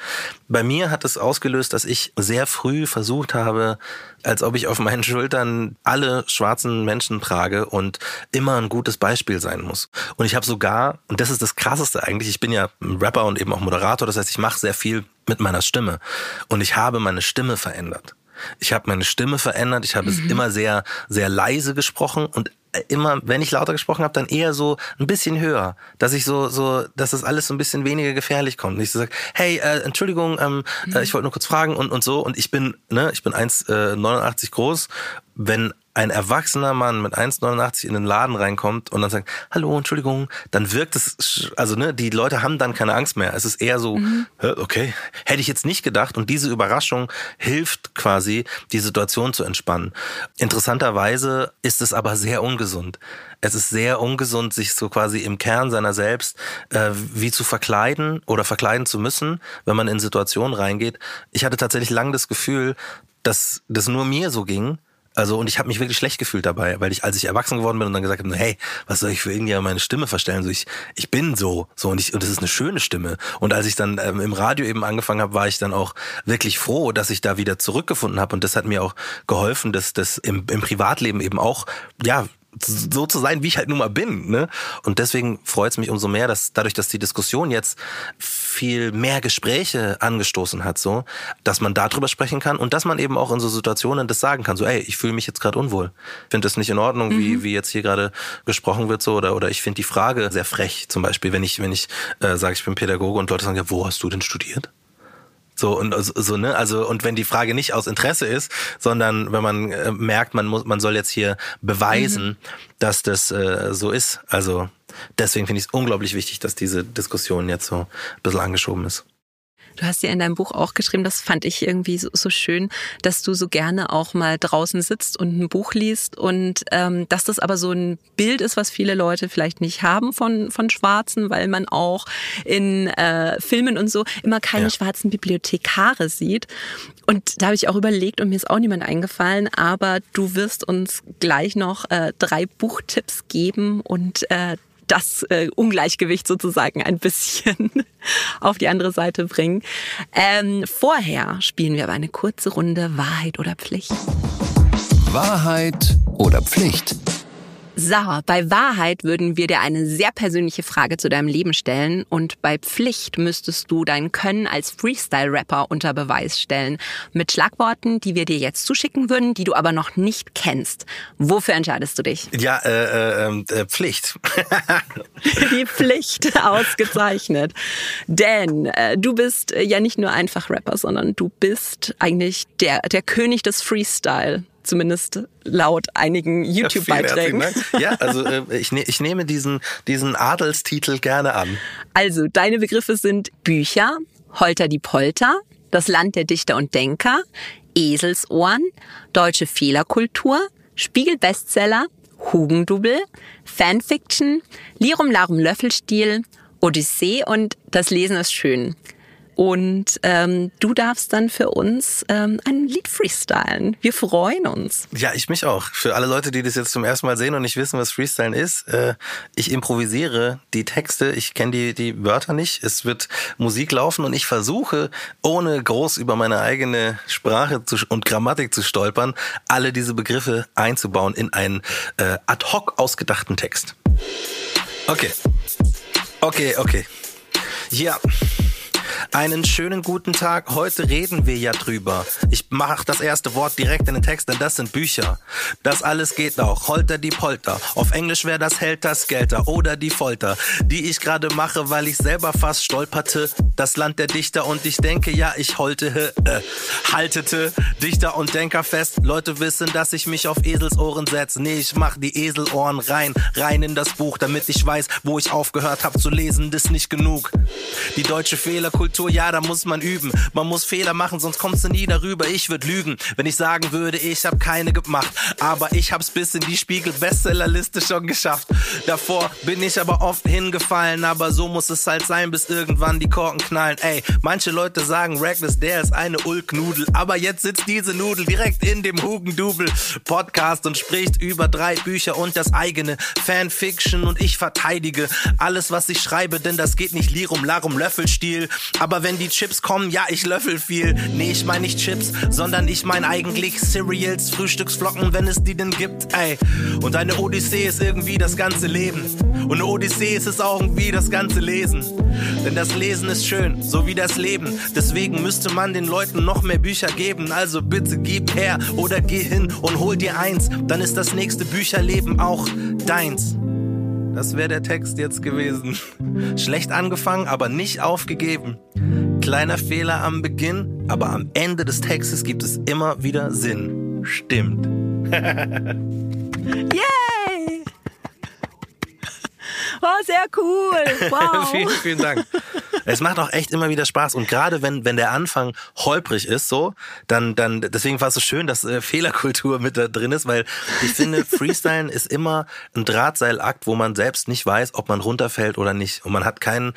Bei mir hat es ausgelöst, dass ich sehr früh versucht habe, als ob ich auf meinen Schultern alle schwarzen Menschen trage und immer ein gutes Beispiel sein muss. Und ich habe sogar, und das ist das Krasseste eigentlich, ich bin ja Rapper und eben auch Moderator, das heißt, ich mache sehr viel mit meiner Stimme. Und ich habe meine Stimme verändert. Ich habe meine Stimme verändert, ich habe mhm. es immer sehr, sehr leise gesprochen und immer, wenn ich lauter gesprochen habe, dann eher so ein bisschen höher, dass ich so, so, dass das alles so ein bisschen weniger gefährlich kommt. Und ich so sage, hey, äh, Entschuldigung, ähm, mhm. äh, ich wollte nur kurz fragen und, und so. Und ich bin, ne, ich bin 1,89 äh, groß. Wenn ein erwachsener Mann mit 1,89 in den Laden reinkommt und dann sagt, hallo, Entschuldigung, dann wirkt es, also ne, die Leute haben dann keine Angst mehr. Es ist eher so, mhm. okay, hätte ich jetzt nicht gedacht. Und diese Überraschung hilft quasi, die Situation zu entspannen. Interessanterweise ist es aber sehr ungesund. Es ist sehr ungesund, sich so quasi im Kern seiner selbst äh, wie zu verkleiden oder verkleiden zu müssen, wenn man in Situationen reingeht. Ich hatte tatsächlich lang das Gefühl, dass das nur mir so ging also und ich habe mich wirklich schlecht gefühlt dabei, weil ich, als ich erwachsen geworden bin und dann gesagt habe, hey, was soll ich für irgendwie meine Stimme verstellen? So ich, ich bin so, so und ich und das ist eine schöne Stimme. Und als ich dann ähm, im Radio eben angefangen habe, war ich dann auch wirklich froh, dass ich da wieder zurückgefunden habe und das hat mir auch geholfen, dass das im, im Privatleben eben auch ja so zu sein, wie ich halt nun mal bin. Ne? Und deswegen freut es mich umso mehr, dass dadurch, dass die Diskussion jetzt viel mehr Gespräche angestoßen hat, so, dass man darüber sprechen kann und dass man eben auch in so Situationen das sagen kann, so, ey, ich fühle mich jetzt gerade unwohl. Finde das nicht in Ordnung, mhm. wie, wie jetzt hier gerade gesprochen wird, so, oder, oder ich finde die Frage sehr frech, zum Beispiel, wenn ich, wenn ich äh, sage, ich bin Pädagoge und Leute sagen, ja, wo hast du denn studiert? So und so ne also und wenn die Frage nicht aus Interesse ist, sondern wenn man äh, merkt, man muss man soll jetzt hier beweisen, mhm. dass das äh, so ist. Also deswegen finde ich es unglaublich wichtig, dass diese Diskussion jetzt so ein bisschen angeschoben ist. Du hast ja in deinem Buch auch geschrieben, das fand ich irgendwie so, so schön, dass du so gerne auch mal draußen sitzt und ein Buch liest und ähm, dass das aber so ein Bild ist, was viele Leute vielleicht nicht haben von, von Schwarzen, weil man auch in äh, Filmen und so immer keine ja. schwarzen Bibliothekare sieht. Und da habe ich auch überlegt und mir ist auch niemand eingefallen, aber du wirst uns gleich noch äh, drei Buchtipps geben und äh, das äh, Ungleichgewicht sozusagen ein bisschen auf die andere Seite bringen. Ähm, vorher spielen wir aber eine kurze Runde Wahrheit oder Pflicht. Wahrheit oder Pflicht? Sauer, bei Wahrheit würden wir dir eine sehr persönliche Frage zu deinem Leben stellen und bei Pflicht müsstest du dein Können als Freestyle-Rapper unter Beweis stellen. Mit Schlagworten, die wir dir jetzt zuschicken würden, die du aber noch nicht kennst. Wofür entscheidest du dich? Ja, äh, äh, ähm, äh Pflicht. Die Pflicht, ausgezeichnet. Denn äh, du bist ja nicht nur einfach Rapper, sondern du bist eigentlich der, der König des Freestyle zumindest laut einigen YouTube-Beiträgen. Ja, ja, also äh, ich, ne, ich nehme diesen, diesen Adelstitel gerne an. Also, deine Begriffe sind Bücher, Holter die Polter, das Land der Dichter und Denker, Eselsohren, deutsche Fehlerkultur, Spiegel-Bestseller, Hugendubel, Fanfiction, Lirum Larum Löffelstiel, Odyssee und Das Lesen ist schön. Und ähm, du darfst dann für uns ähm, ein Lied freestylen. Wir freuen uns. Ja, ich mich auch. Für alle Leute, die das jetzt zum ersten Mal sehen und nicht wissen, was Freestylen ist, äh, ich improvisiere die Texte. Ich kenne die, die Wörter nicht. Es wird Musik laufen und ich versuche, ohne groß über meine eigene Sprache zu, und Grammatik zu stolpern, alle diese Begriffe einzubauen in einen äh, ad hoc ausgedachten Text. Okay. Okay, okay. Ja. Einen schönen guten Tag. Heute reden wir ja drüber. Ich mache das erste Wort direkt in den Text, denn das sind Bücher. Das alles geht auch. Holter die Polter. Auf Englisch wäre das Helter Skelter oder die Folter, die ich gerade mache, weil ich selber fast stolperte. Das Land der Dichter und ich denke, ja, ich holte, äh, haltete Dichter und Denker fest. Leute wissen, dass ich mich auf Eselsohren setze. Nee, ich mach die Eselohren rein, rein in das Buch, damit ich weiß, wo ich aufgehört habe zu lesen. Das ist nicht genug. Die deutsche Fehlerkultur Kultur, ja, da muss man üben. Man muss Fehler machen, sonst kommst du nie darüber. Ich würde lügen, wenn ich sagen würde, ich habe keine gemacht. Aber ich hab's bis in die Spiegel-Bestsellerliste schon geschafft. Davor bin ich aber oft hingefallen, aber so muss es halt sein, bis irgendwann die Korken knallen. Ey, manche Leute sagen, Reckless, der ist eine Ulknudel. Aber jetzt sitzt diese Nudel direkt in dem Hugendubel Podcast und spricht über drei Bücher und das eigene Fanfiction und ich verteidige alles, was ich schreibe, denn das geht nicht Lirum Larum Löffelstil. Aber wenn die Chips kommen, ja, ich löffel viel. Nee, ich mein nicht Chips, sondern ich mein eigentlich Cereals, Frühstücksflocken, wenn es die denn gibt, ey. Und eine Odyssee ist irgendwie das ganze Leben. Und eine Odyssee ist es auch irgendwie das ganze Lesen. Denn das Lesen ist schön, so wie das Leben. Deswegen müsste man den Leuten noch mehr Bücher geben. Also bitte gib her oder geh hin und hol dir eins. Dann ist das nächste Bücherleben auch deins. Das wäre der Text jetzt gewesen. Schlecht angefangen, aber nicht aufgegeben. Kleiner Fehler am Beginn, aber am Ende des Textes gibt es immer wieder Sinn. Stimmt. Yay! Oh, sehr cool. Wow. vielen, vielen Dank. Es macht auch echt immer wieder Spaß. Und gerade wenn, wenn der Anfang holprig ist, so, dann, dann, deswegen war es so schön, dass äh, Fehlerkultur mit da drin ist, weil ich finde, Freestylen ist immer ein Drahtseilakt, wo man selbst nicht weiß, ob man runterfällt oder nicht. Und man hat keinen,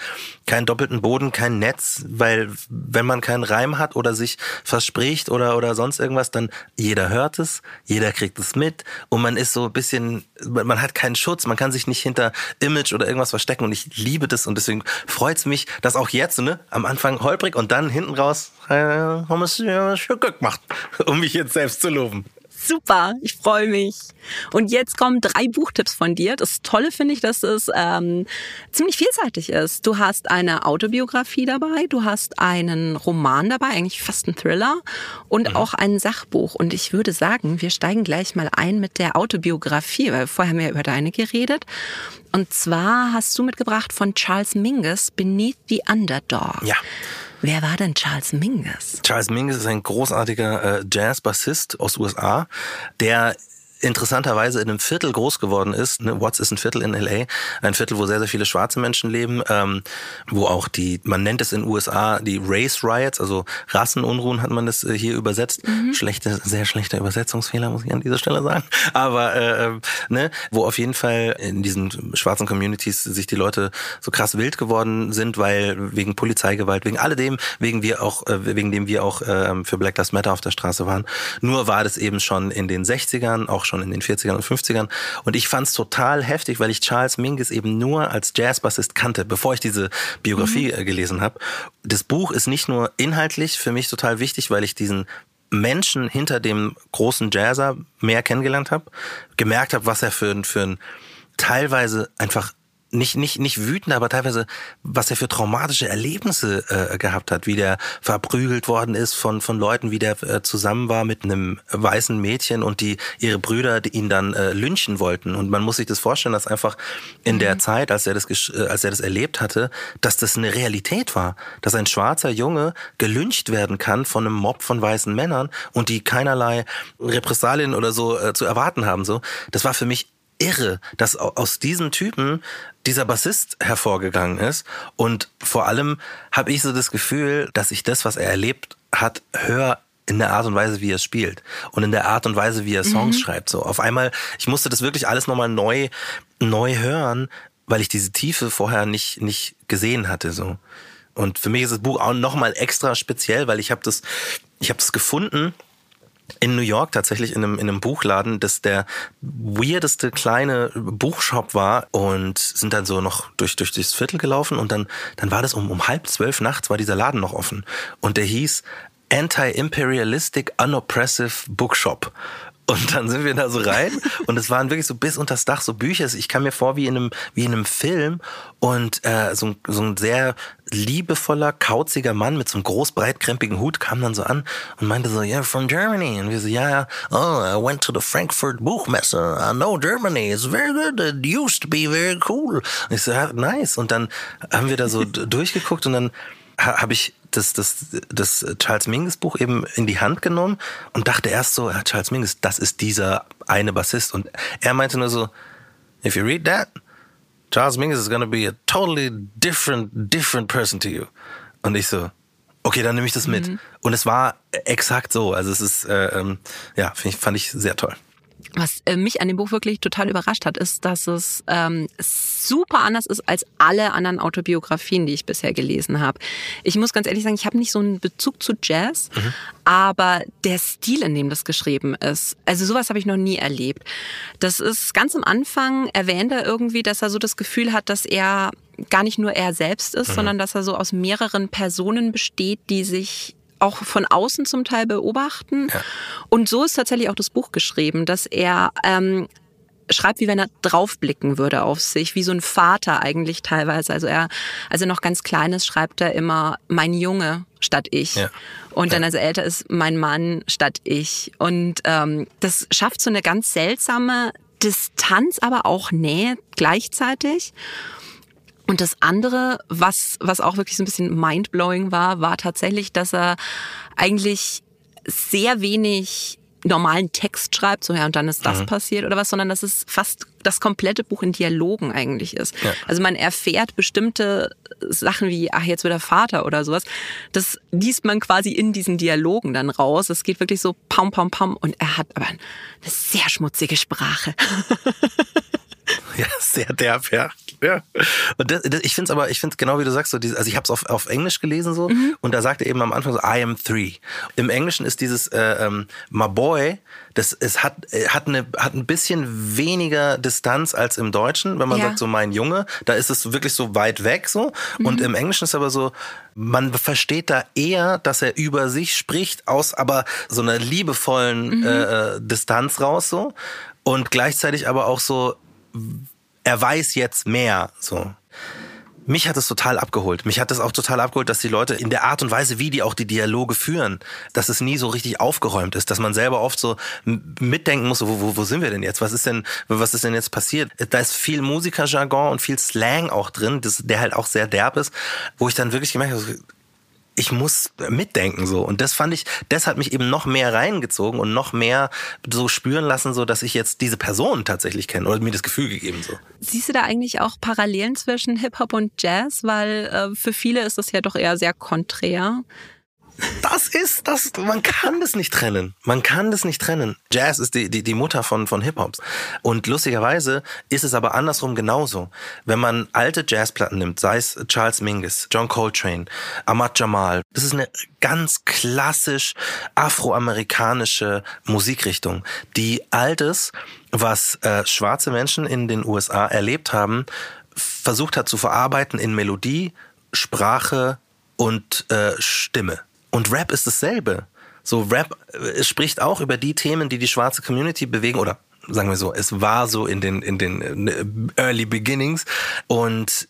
keinen doppelten Boden, kein Netz, weil wenn man keinen Reim hat oder sich verspricht oder, oder sonst irgendwas, dann jeder hört es, jeder kriegt es mit und man ist so ein bisschen, man hat keinen Schutz, man kann sich nicht hinter Image oder irgendwas verstecken und ich liebe das und deswegen freut es mich, dass auch jetzt, ne, am Anfang holprig und dann hinten raus, äh, haben wir es gemacht, um mich jetzt selbst zu loben. Super, ich freue mich. Und jetzt kommen drei Buchtipps von dir. Das Tolle finde ich, dass es ähm, ziemlich vielseitig ist. Du hast eine Autobiografie dabei, du hast einen Roman dabei, eigentlich fast ein Thriller und mhm. auch ein Sachbuch. Und ich würde sagen, wir steigen gleich mal ein mit der Autobiografie, weil vorher haben wir über deine geredet. Und zwar hast du mitgebracht von Charles Mingus Beneath the Underdog. Ja. Wer war denn Charles Mingus? Charles Mingus ist ein großartiger äh, Jazz-Bassist aus USA, der interessanterweise in einem Viertel groß geworden ist. Ne? Watts ist ein Viertel in LA, ein Viertel, wo sehr, sehr viele schwarze Menschen leben, ähm, wo auch die, man nennt es in den USA die Race Riots, also Rassenunruhen hat man das äh, hier übersetzt. Mhm. Schlechte, sehr schlechter Übersetzungsfehler, muss ich an dieser Stelle sagen. Aber äh, ähm, ne, wo auf jeden Fall in diesen schwarzen Communities sich die Leute so krass wild geworden sind, weil wegen Polizeigewalt, wegen alledem, wegen wir auch, äh, wegen dem wir auch äh, für Black Lives Matter auf der Straße waren. Nur war das eben schon in den 60ern, auch schon in den 40ern und 50ern. Und ich fand es total heftig, weil ich Charles Mingus eben nur als Jazzbassist kannte, bevor ich diese Biografie mhm. Äh, gelesen habe. Das Buch ist nicht nur inhaltlich für mich total wichtig, weil ich diesen Menschen hinter dem großen Jazzer mehr kennengelernt habe, gemerkt habe, was er für, für ein teilweise einfach nicht, nicht, nicht wütend, aber teilweise, was er für traumatische Erlebnisse äh, gehabt hat, wie der verprügelt worden ist von, von Leuten, wie der äh, zusammen war mit einem weißen Mädchen und die ihre Brüder die ihn dann äh, lynchen wollten. Und man muss sich das vorstellen, dass einfach in mhm. der Zeit, als er das äh, als er das erlebt hatte, dass das eine Realität war, dass ein schwarzer Junge gelyncht werden kann von einem Mob von weißen Männern und die keinerlei Repressalien oder so äh, zu erwarten haben. So, das war für mich irre, dass aus diesen Typen dieser Bassist hervorgegangen ist. Und vor allem habe ich so das Gefühl, dass ich das, was er erlebt hat, höre in der Art und Weise, wie er spielt und in der Art und Weise, wie er Songs mhm. schreibt. So auf einmal, ich musste das wirklich alles nochmal neu, neu hören, weil ich diese Tiefe vorher nicht, nicht gesehen hatte. So. Und für mich ist das Buch auch nochmal extra speziell, weil ich habe das, ich habe das gefunden in New York tatsächlich in einem, in einem Buchladen, das der weirdeste kleine Buchshop war und sind dann so noch durch, durch das Viertel gelaufen und dann, dann war das um, um halb zwölf nachts war dieser Laden noch offen und der hieß Anti-Imperialistic Unoppressive Bookshop. Und dann sind wir da so rein und es waren wirklich so bis unters Dach so Bücher. Ich kam mir vor wie in einem, wie in einem Film und äh, so, ein, so ein sehr liebevoller, kauziger Mann mit so einem groß breitkrempigen Hut kam dann so an und meinte so, yeah, from Germany. Und wir so, ja, yeah, oh, I went to the Frankfurt Buchmesse. I know Germany. It's very good. It used to be very cool. Und ich so, ja, nice. Und dann haben wir da so durchgeguckt und dann habe ich das, das, das Charles Mingus Buch eben in die Hand genommen und dachte erst so, ja, Charles Mingus, das ist dieser eine Bassist. Und er meinte nur so, if you read that, Charles Mingus is gonna be a totally different, different person to you. Und ich so, okay, dann nehme ich das mit. Mhm. Und es war exakt so. Also es ist, äh, ähm, ja, ich, fand ich sehr toll. Was äh, mich an dem Buch wirklich total überrascht hat, ist, dass es ähm, super anders ist als alle anderen Autobiografien, die ich bisher gelesen habe. Ich muss ganz ehrlich sagen, ich habe nicht so einen Bezug zu Jazz, mhm. aber der Stil, in dem das geschrieben ist, also sowas habe ich noch nie erlebt. Das ist ganz am Anfang erwähnt er irgendwie, dass er so das Gefühl hat, dass er gar nicht nur er selbst ist, mhm. sondern dass er so aus mehreren Personen besteht, die sich auch von außen zum Teil beobachten. Ja. Und so ist tatsächlich auch das Buch geschrieben, dass er ähm, schreibt, wie wenn er draufblicken würde auf sich, wie so ein Vater eigentlich teilweise. Also er, als er noch ganz klein ist, schreibt er immer mein Junge statt ich. Ja. Und dann, als er älter ist, mein Mann statt ich. Und ähm, das schafft so eine ganz seltsame Distanz, aber auch Nähe gleichzeitig. Und das andere, was, was auch wirklich so ein bisschen mindblowing war, war tatsächlich, dass er eigentlich sehr wenig normalen Text schreibt, so ja, und dann ist das mhm. passiert oder was, sondern dass es fast das komplette Buch in Dialogen eigentlich ist. Ja. Also man erfährt bestimmte Sachen wie, ach, jetzt wird er Vater oder sowas. Das liest man quasi in diesen Dialogen dann raus. Es geht wirklich so pam, pam, pam und er hat aber eine sehr schmutzige Sprache. Ja, sehr derb, ja. Ja. Und das, das, ich finde es aber, ich finde es genau wie du sagst, so dieses, also ich habe es auf, auf Englisch gelesen so mhm. und da sagt er eben am Anfang so, I am three. Im Englischen ist dieses äh, ähm, My Boy, das es hat, äh, hat, eine, hat ein bisschen weniger Distanz als im Deutschen, wenn man ja. sagt so mein Junge, da ist es wirklich so weit weg so. Mhm. Und im Englischen ist aber so, man versteht da eher, dass er über sich spricht, aus aber so einer liebevollen mhm. äh, äh Distanz raus so. Und gleichzeitig aber auch so, er weiß jetzt mehr, so. Mich hat es total abgeholt. Mich hat es auch total abgeholt, dass die Leute in der Art und Weise, wie die auch die Dialoge führen, dass es nie so richtig aufgeräumt ist, dass man selber oft so mitdenken muss, wo, wo, wo sind wir denn jetzt? Was ist denn, was ist denn jetzt passiert? Da ist viel Musikerjargon und viel Slang auch drin, das, der halt auch sehr derb ist, wo ich dann wirklich gemerkt habe, ich muss mitdenken so und das fand ich, das hat mich eben noch mehr reingezogen und noch mehr so spüren lassen, so dass ich jetzt diese Person tatsächlich kenne oder mir das Gefühl gegeben so. Siehst du da eigentlich auch Parallelen zwischen Hip Hop und Jazz, weil äh, für viele ist das ja doch eher sehr konträr. Das ist, das, man kann das nicht trennen. Man kann das nicht trennen. Jazz ist die, die, die Mutter von, von Hip-Hops. Und lustigerweise ist es aber andersrum genauso. Wenn man alte Jazzplatten nimmt, sei es Charles Mingus, John Coltrane, Ahmad Jamal, das ist eine ganz klassisch afroamerikanische Musikrichtung, die altes, was äh, schwarze Menschen in den USA erlebt haben, versucht hat zu verarbeiten in Melodie, Sprache und äh, Stimme. Und Rap ist dasselbe. So, Rap äh, spricht auch über die Themen, die die schwarze Community bewegen oder sagen wir so, es war so in den, in den äh, Early Beginnings und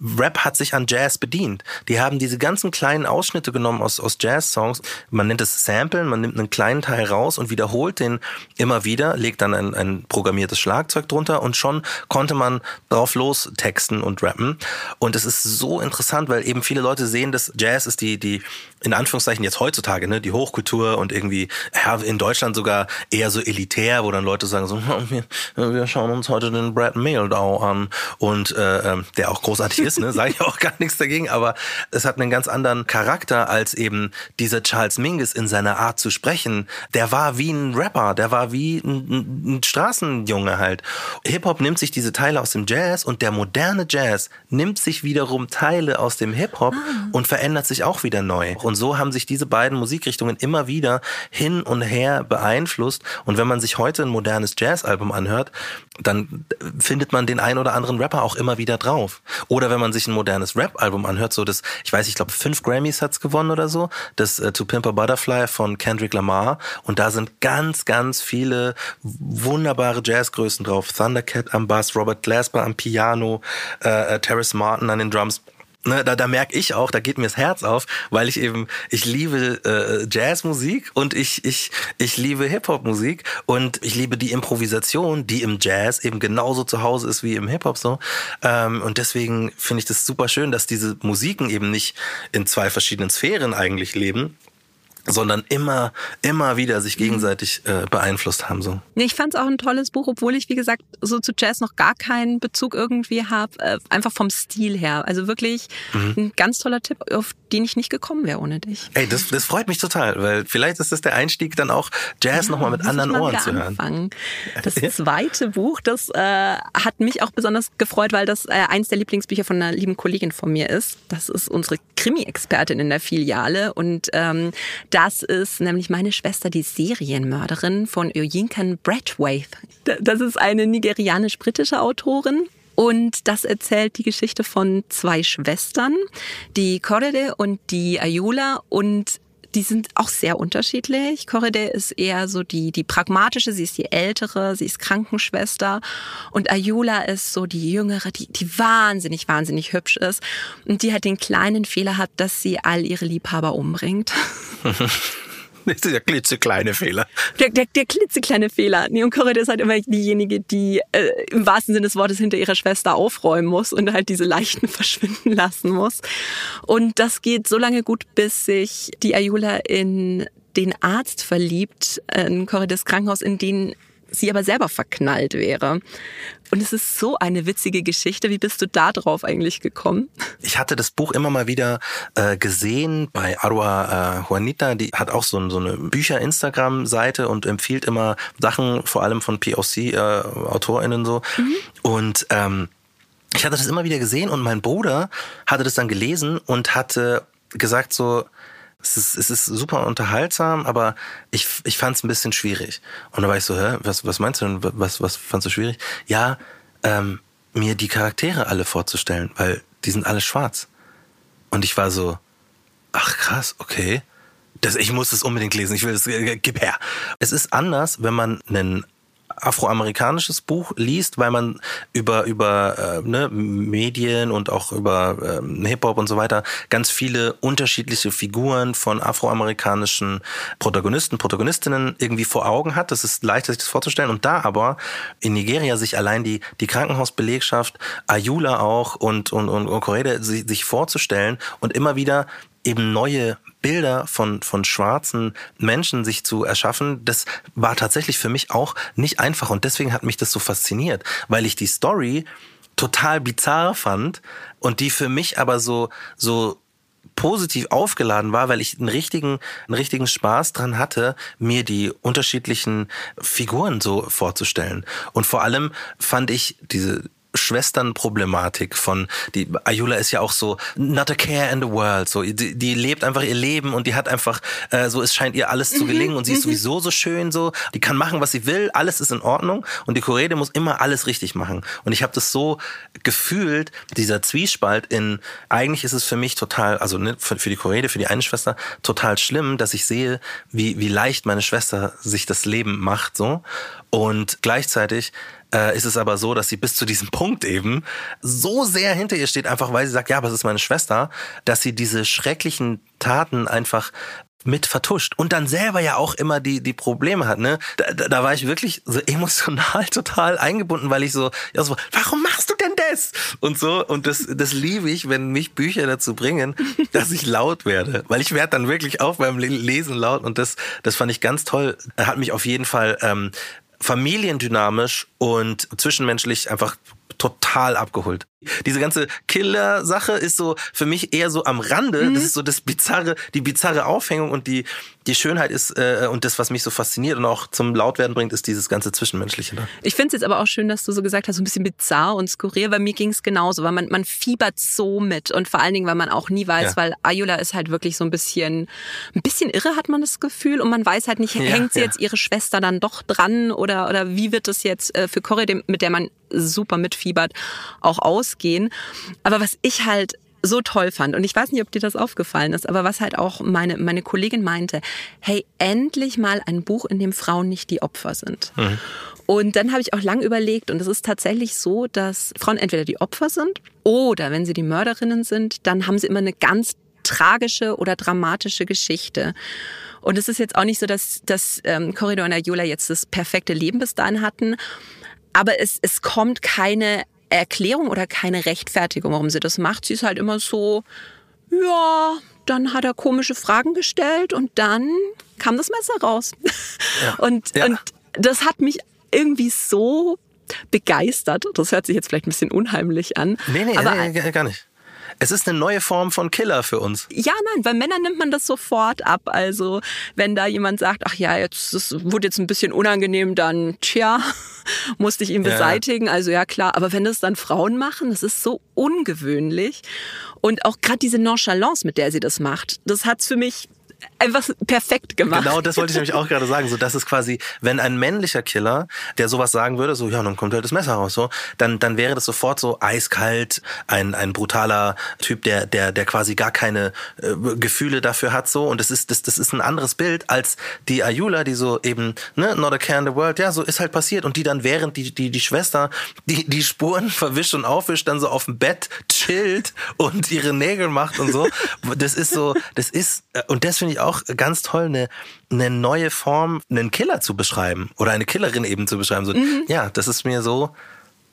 Rap hat sich an Jazz bedient. Die haben diese ganzen kleinen Ausschnitte genommen aus, aus Jazz-Songs. Man nennt es Samplen, man nimmt einen kleinen Teil raus und wiederholt den immer wieder, legt dann ein, ein programmiertes Schlagzeug drunter und schon konnte man drauf los texten und rappen. Und es ist so interessant, weil eben viele Leute sehen, dass Jazz ist die, die in Anführungszeichen jetzt heutzutage, ne, die Hochkultur und irgendwie in Deutschland sogar eher so elitär, wo dann Leute sagen so, wir, wir schauen uns heute den Brad Mehldau an und äh, ähm, der auch großartig ist, ne, sage ich auch gar nichts dagegen, aber es hat einen ganz anderen Charakter als eben dieser Charles Mingus in seiner Art zu sprechen. Der war wie ein Rapper, der war wie ein, ein Straßenjunge halt. Hip-Hop nimmt sich diese Teile aus dem Jazz und der moderne Jazz nimmt sich wiederum Teile aus dem Hip-Hop ah. und verändert sich auch wieder neu. Und so haben sich diese beiden Musikrichtungen immer wieder hin und her beeinflusst. Und wenn man sich heute ein modernes Jazzalbum anhört, dann findet man den ein oder anderen Rapper auch immer wieder drauf. Oder wenn man sich ein modernes Rap-Album anhört, so das, ich weiß, ich glaube, fünf Grammys hat's gewonnen oder so, das äh, To Pimp a Butterfly von Kendrick Lamar. Und da sind ganz, ganz viele wunderbare Jazzgrößen drauf. Thundercat am Bass, Robert Glasper am Piano, äh, äh Terrace Martin an den Drums ne, da, da merke ich auch, da geht mir das Herz auf, weil ich eben, ich liebe äh, Jazzmusik und ich, ich, ich liebe Hip-Hop-Musik und ich liebe die Improvisation, die im Jazz eben genauso zu Hause ist wie im Hip-Hop so. Ähm, und deswegen finde ich das super schön, dass diese Musiken eben nicht in zwei verschiedenen Sphären eigentlich leben, sondern immer, immer wieder sich gegenseitig äh, beeinflusst haben. So. Nee, ich fand es auch ein tolles Buch, obwohl ich, wie gesagt, so zu Jazz noch gar keinen Bezug irgendwie habe. Äh, einfach vom Stil her. Also wirklich mhm. ein ganz toller Tipp, auf den ich nicht gekommen wäre ohne dich. Ey, das, das freut mich total, weil vielleicht ist das der Einstieg, dann auch Jazz ja, nochmal mit anderen Ohren zu hören. Anfangen. Das zweite Buch, das äh, hat mich auch besonders gefreut, weil das äh, eins der Lieblingsbücher von einer lieben Kollegin von mir ist. Das ist unsere Krimi-Expertin in der Filiale und ähm, das ist nämlich meine Schwester, die Serienmörderin von Oyinkan Brathwaite. Das ist eine nigerianisch-britische Autorin. Und das erzählt die Geschichte von zwei Schwestern, die Korede und die Ayula. Und die sind auch sehr unterschiedlich. Korede ist eher so die, die pragmatische, sie ist die ältere, sie ist Krankenschwester. Und Ayula ist so die jüngere, die, die wahnsinnig, wahnsinnig hübsch ist. Und die hat den kleinen Fehler hat, dass sie all ihre Liebhaber umbringt. Das ist der klitzekleine Fehler. Der, der, der klitzekleine Fehler. Nee, und Corridor ist halt immer diejenige, die äh, im wahrsten Sinne des Wortes hinter ihrer Schwester aufräumen muss und halt diese Leichen verschwinden lassen muss. Und das geht so lange gut, bis sich die Ayula in den Arzt verliebt, in Corridors Krankenhaus, in den sie aber selber verknallt wäre. Und es ist so eine witzige Geschichte. Wie bist du da drauf eigentlich gekommen? Ich hatte das Buch immer mal wieder äh, gesehen bei Arua äh, Juanita. Die hat auch so, so eine Bücher-Instagram-Seite und empfiehlt immer Sachen, vor allem von POC-AutorInnen äh, so. Mhm. Und ähm, ich hatte das immer wieder gesehen und mein Bruder hatte das dann gelesen und hatte gesagt so, es ist, es ist super unterhaltsam, aber ich, ich fand es ein bisschen schwierig. Und da war ich so, hä, was, was meinst du denn? Was, was fandst du schwierig? Ja, ähm, mir die Charaktere alle vorzustellen, weil die sind alle schwarz. Und ich war so, ach krass, okay. Das, ich muss es unbedingt lesen, ich will es, äh, gib her. Es ist anders, wenn man einen afroamerikanisches Buch liest, weil man über über äh, ne, Medien und auch über äh, Hip Hop und so weiter ganz viele unterschiedliche Figuren von afroamerikanischen Protagonisten, Protagonistinnen irgendwie vor Augen hat. Das ist leicht, sich das vorzustellen. Und da aber in Nigeria sich allein die die Krankenhausbelegschaft, Ayula auch und und und Korede sich, sich vorzustellen und immer wieder eben neue Bilder von, von schwarzen Menschen sich zu erschaffen, das war tatsächlich für mich auch nicht einfach. Und deswegen hat mich das so fasziniert, weil ich die Story total bizarr fand und die für mich aber so, so positiv aufgeladen war, weil ich einen richtigen, einen richtigen Spaß dran hatte, mir die unterschiedlichen Figuren so vorzustellen. Und vor allem fand ich diese Schwesternproblematik von die Ayula ist ja auch so not a care in the world so die, die lebt einfach ihr Leben und die hat einfach äh, so es scheint ihr alles zu mhm, gelingen und sie ist mhm. sowieso so schön so die kann machen was sie will alles ist in Ordnung und die Korede muss immer alles richtig machen und ich habe das so gefühlt dieser Zwiespalt in eigentlich ist es für mich total also ne, für, für die Korede für die eine Schwester total schlimm dass ich sehe wie wie leicht meine Schwester sich das Leben macht so und gleichzeitig äh, ist es aber so, dass sie bis zu diesem Punkt eben so sehr hinter ihr steht, einfach weil sie sagt, ja, aber es ist meine Schwester, dass sie diese schrecklichen Taten einfach mit vertuscht und dann selber ja auch immer die die Probleme hat ne? Da, da, da war ich wirklich so emotional total eingebunden weil ich so ja so warum machst du denn das? Und so und das das liebe ich wenn mich Bücher dazu bringen dass ich laut werde weil ich werde dann wirklich auch beim Lesen laut und das das fand ich ganz toll hat mich auf jeden Fall ähm, familiendynamisch und zwischenmenschlich einfach total abgeholt. Diese ganze Killer-Sache ist so für mich eher so am Rande. Mhm. Das ist so das bizarre, die bizarre Aufhängung und die die Schönheit ist äh, und das, was mich so fasziniert und auch zum Lautwerden bringt, ist dieses ganze Zwischenmenschliche. Da. Ich finde es jetzt aber auch schön, dass du so gesagt hast, so ein bisschen bizarr und skurril, weil mir ging es genauso, weil man, man fiebert so mit und vor allen Dingen, weil man auch nie weiß, ja. weil Ayula ist halt wirklich so ein bisschen, ein bisschen irre, hat man das Gefühl und man weiß halt nicht, ja, hängt sie ja. jetzt ihre Schwester dann doch dran oder, oder wie wird das jetzt äh, für Corey, mit der man super mitfiebert, auch ausgehen. Aber was ich halt so toll fand. Und ich weiß nicht, ob dir das aufgefallen ist, aber was halt auch meine, meine Kollegin meinte, hey, endlich mal ein Buch, in dem Frauen nicht die Opfer sind. Mhm. Und dann habe ich auch lang überlegt, und es ist tatsächlich so, dass Frauen entweder die Opfer sind oder wenn sie die Mörderinnen sind, dann haben sie immer eine ganz tragische oder dramatische Geschichte. Und es ist jetzt auch nicht so, dass, dass ähm, Corridor und Ayola jetzt das perfekte Leben bis dahin hatten. Aber es, es kommt keine Erklärung oder keine Rechtfertigung, warum sie das macht. Sie ist halt immer so, ja, dann hat er komische Fragen gestellt und dann kam das Messer raus. Ja. Und, ja. und das hat mich irgendwie so begeistert. Das hört sich jetzt vielleicht ein bisschen unheimlich an. Nee, nee, aber, nee gar nicht. Es ist eine neue Form von Killer für uns. Ja, nein, bei Männern nimmt man das sofort ab. Also wenn da jemand sagt, ach ja, jetzt das wurde jetzt ein bisschen unangenehm, dann tja, musste ich ihn beseitigen. Ja. Also ja klar, aber wenn das dann Frauen machen, das ist so ungewöhnlich. Und auch gerade diese Nonchalance, mit der sie das macht, das hat's für mich einfach perfekt gemacht. Genau, das wollte ich nämlich auch gerade sagen. So, das ist quasi, wenn ein männlicher Killer, der sowas sagen würde, so, ja, dann kommt halt das Messer raus, so, dann, dann wäre das sofort so eiskalt, ein, ein brutaler Typ, der, der, der quasi gar keine äh, Gefühle dafür hat, so. Und das ist, das, das ist ein anderes Bild als die Ayula, die so eben, ne, not a care in the world, ja, so ist halt passiert. Und die dann während die, die, die Schwester die, die Spuren verwischt und aufwischt, dann so auf dem Bett chillt und ihre Nägel macht und so. Das ist so, das ist, äh, und das finde ich auch ganz toll, eine, eine neue Form, einen Killer zu beschreiben oder eine Killerin eben zu beschreiben. So, mhm. Ja, das ist mir so,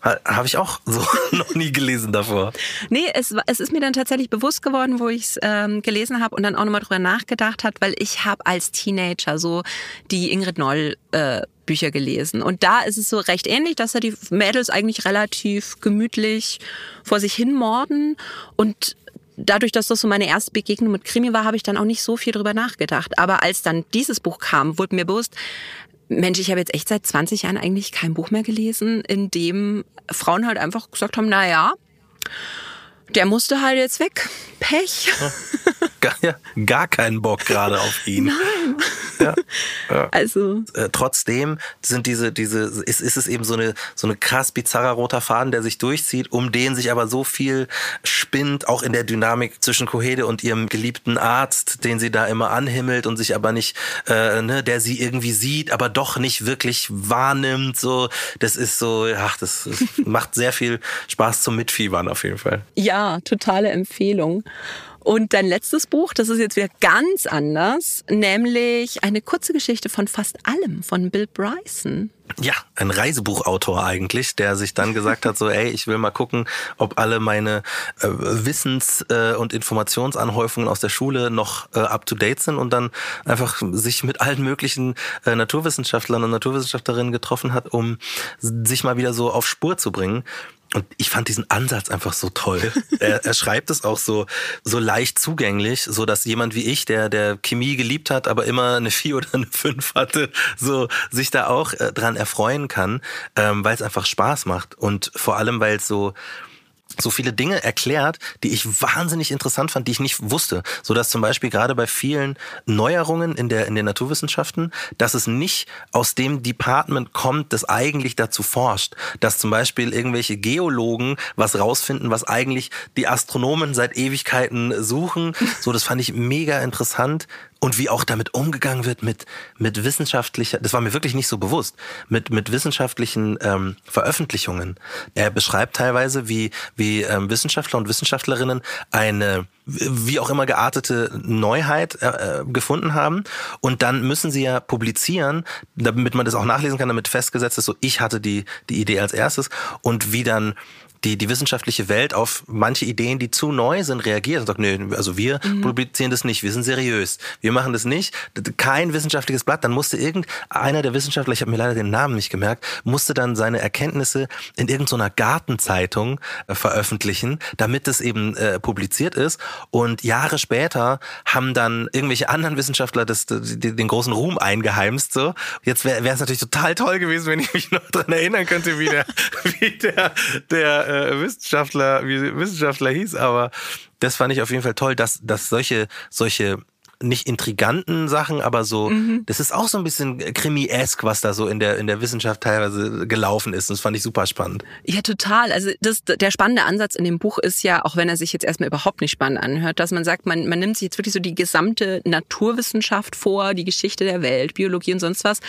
habe ich auch so noch nie gelesen davor. Nee, es, es ist mir dann tatsächlich bewusst geworden, wo ich es ähm, gelesen habe und dann auch nochmal drüber nachgedacht hat, weil ich habe als Teenager so die Ingrid Noll äh, Bücher gelesen. Und da ist es so recht ähnlich, dass da die Mädels eigentlich relativ gemütlich vor sich hin morden. Und dadurch, dass das so meine erste Begegnung mit Krimi war, habe ich dann auch nicht so viel drüber nachgedacht. Aber als dann dieses Buch kam, wurde mir bewusst, Mensch, ich habe jetzt echt seit 20 Jahren eigentlich kein Buch mehr gelesen, in dem Frauen halt einfach gesagt haben, na ja, der musste halt jetzt weg. Pech. Gar, ja, gar keinen Bock gerade auf ihn. Nein. Ja, ja. Also. Äh, trotzdem sind diese, diese, ist, ist es eben so eine, so eine krass bizarrer roter Faden, der sich durchzieht, um den sich aber so viel spinnt, auch in der Dynamik zwischen Kohede und ihrem geliebten Arzt, den sie da immer anhimmelt und sich aber nicht, äh, ne, der sie irgendwie sieht, aber doch nicht wirklich wahrnimmt. So, das ist so, ach, das, das macht sehr viel Spaß zum Mitfiebern auf jeden Fall. Ja, totale Empfehlung. Und dein letztes Buch, das ist jetzt wieder ganz anders, nämlich eine kurze Geschichte von fast allem von Bill Bryson. Ja, ein Reisebuchautor eigentlich, der sich dann gesagt hat, so, ey, ich will mal gucken, ob alle meine äh, Wissens- äh, und Informationsanhäufungen aus der Schule noch äh, up-to-date sind und dann einfach sich mit allen möglichen äh, Naturwissenschaftlern und Naturwissenschaftlerinnen getroffen hat, um sich mal wieder so auf Spur zu bringen. Und ich fand diesen Ansatz einfach so toll. er, er schreibt es auch so, so leicht zugänglich, so dass jemand wie ich, der, der Chemie geliebt hat, aber immer eine 4 oder eine 5 hatte, so sich da auch äh, dran erfreuen kann, ähm, weil es einfach Spaß macht. Und vor allem, weil es so, so viele Dinge erklärt, die ich wahnsinnig interessant fand, die ich nicht wusste. So dass zum Beispiel gerade bei vielen Neuerungen in der, in den Naturwissenschaften, dass es nicht aus dem Department kommt, das eigentlich dazu forscht. Dass zum Beispiel irgendwelche Geologen was rausfinden, was eigentlich die Astronomen seit Ewigkeiten suchen. So, das fand ich mega interessant und wie auch damit umgegangen wird mit mit wissenschaftlicher, das war mir wirklich nicht so bewusst, mit mit wissenschaftlichen ähm, Veröffentlichungen. Er beschreibt teilweise, wie wie ähm, Wissenschaftler und Wissenschaftlerinnen eine wie auch immer geartete Neuheit äh, äh, gefunden haben und dann müssen sie ja publizieren, damit man das auch nachlesen kann, damit festgesetzt ist, so ich hatte die die Idee als erstes und wie dann die, die wissenschaftliche Welt auf manche Ideen, die zu neu sind, reagiert und sagt, nee, also wir mhm. publizieren das nicht, wir sind seriös, wir machen das nicht, kein wissenschaftliches Blatt, dann musste irgendeiner der Wissenschaftler, ich habe mir leider den Namen nicht gemerkt, musste dann seine Erkenntnisse in irgendeiner Gartenzeitung äh, veröffentlichen, damit es eben äh, publiziert ist und Jahre später haben dann irgendwelche anderen Wissenschaftler das, den großen Ruhm eingeheimst, so. Jetzt wäre es natürlich total toll gewesen, wenn ich mich noch dran erinnern könnte, wie der, wie der, der äh, Wissenschaftler, wie Wissenschaftler hieß, aber das fand ich auf jeden Fall toll, dass, dass solche, solche nicht intriganten Sachen, aber so, mhm. das ist auch so ein bisschen krimi-esk, was da so in der, in der Wissenschaft teilweise gelaufen ist. Und das fand ich super spannend. Ja, total. Also das, der spannende Ansatz in dem Buch ist ja, auch wenn er sich jetzt erstmal überhaupt nicht spannend anhört, dass man sagt, man, man nimmt sich jetzt wirklich so die gesamte Naturwissenschaft vor, die Geschichte der Welt, Biologie und sonst was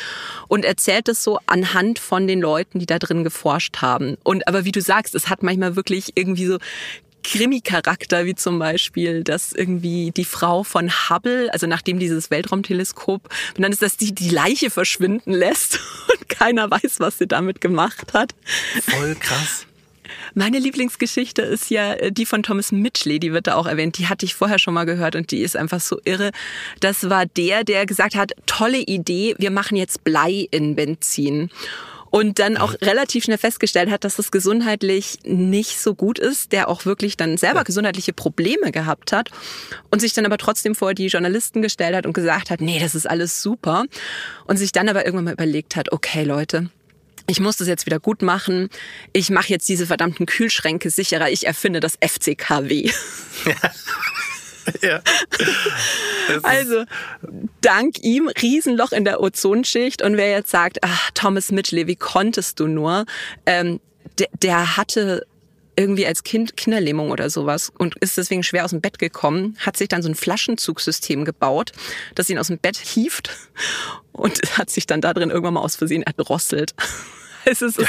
und erzählt es so anhand von den Leuten, die da drin geforscht haben. Und aber wie du sagst, es hat manchmal wirklich irgendwie so Krimi-Charakter, wie zum Beispiel, dass irgendwie die Frau von Hubble, also nachdem dieses Weltraumteleskop benannt ist, dass die die Leiche verschwinden lässt und keiner weiß, was sie damit gemacht hat. Voll krass. Meine Lieblingsgeschichte ist ja äh, die von Thomas Mitchley, die wird da auch erwähnt. Die hatte ich vorher schon mal gehört und die ist einfach so irre. Das war der, der gesagt hat, tolle Idee, wir machen jetzt Blei in Benzin und dann auch relativ schnell festgestellt hat, dass das gesundheitlich nicht so gut ist, der auch wirklich dann selber ja. gesundheitliche Probleme gehabt hat und sich dann aber trotzdem vor die Journalisten gestellt hat und gesagt hat, nee, das ist alles super und sich dann aber irgendwann mal überlegt hat, okay Leute, ich muss das jetzt wieder gut machen. Ich mache jetzt diese verdammten Kühlschränke sicherer. Ich erfinde das FCKW. Ja. ja. Also, dank ihm Riesenloch in der Ozonschicht. Und wer jetzt sagt, ach, Thomas Mitchell, wie konntest du nur? Ähm, der, der hatte irgendwie als Kind Kinderlähmung oder sowas und ist deswegen schwer aus dem Bett gekommen, hat sich dann so ein Flaschenzugssystem gebaut, das ihn aus dem Bett hieft und hat sich dann da drin irgendwann mal aus Versehen erdrosselt. es ist, ja.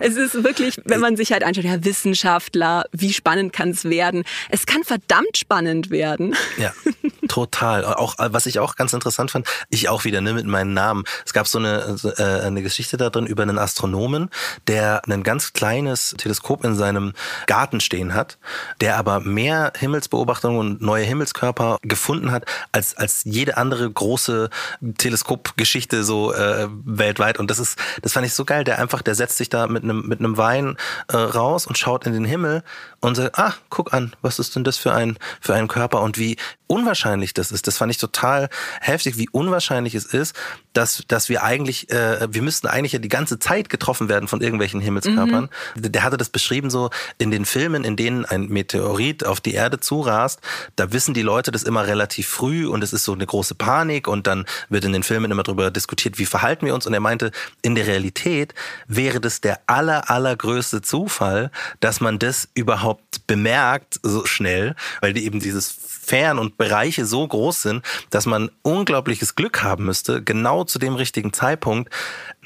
es ist wirklich, wenn man sich halt anschaut, ja, Wissenschaftler, wie spannend kann es werden? Es kann verdammt spannend werden. Ja. Total. Auch was ich auch ganz interessant fand, ich auch wieder ne, mit meinen Namen. Es gab so eine äh, eine Geschichte da drin über einen Astronomen, der ein ganz kleines Teleskop in seinem Garten stehen hat, der aber mehr Himmelsbeobachtungen und neue Himmelskörper gefunden hat als als jede andere große Teleskopgeschichte so äh, weltweit. Und das ist das fand ich so geil. Der einfach der setzt sich da mit einem mit einem Wein äh, raus und schaut in den Himmel und sagt, ah, guck an, was ist denn das für ein für einen Körper und wie unwahrscheinlich das ist. Das fand ich total heftig, wie unwahrscheinlich es ist, dass, dass wir eigentlich, äh, wir müssten eigentlich ja die ganze Zeit getroffen werden von irgendwelchen Himmelskörpern. Mhm. Der hatte das beschrieben so in den Filmen, in denen ein Meteorit auf die Erde zurast, da wissen die Leute das immer relativ früh und es ist so eine große Panik und dann wird in den Filmen immer darüber diskutiert, wie verhalten wir uns und er meinte, in der Realität wäre das der aller, allergrößte Zufall, dass man das überhaupt bemerkt so schnell, weil die eben dieses Fern und Bereiche so groß sind, dass man unglaubliches Glück haben müsste, genau zu dem richtigen Zeitpunkt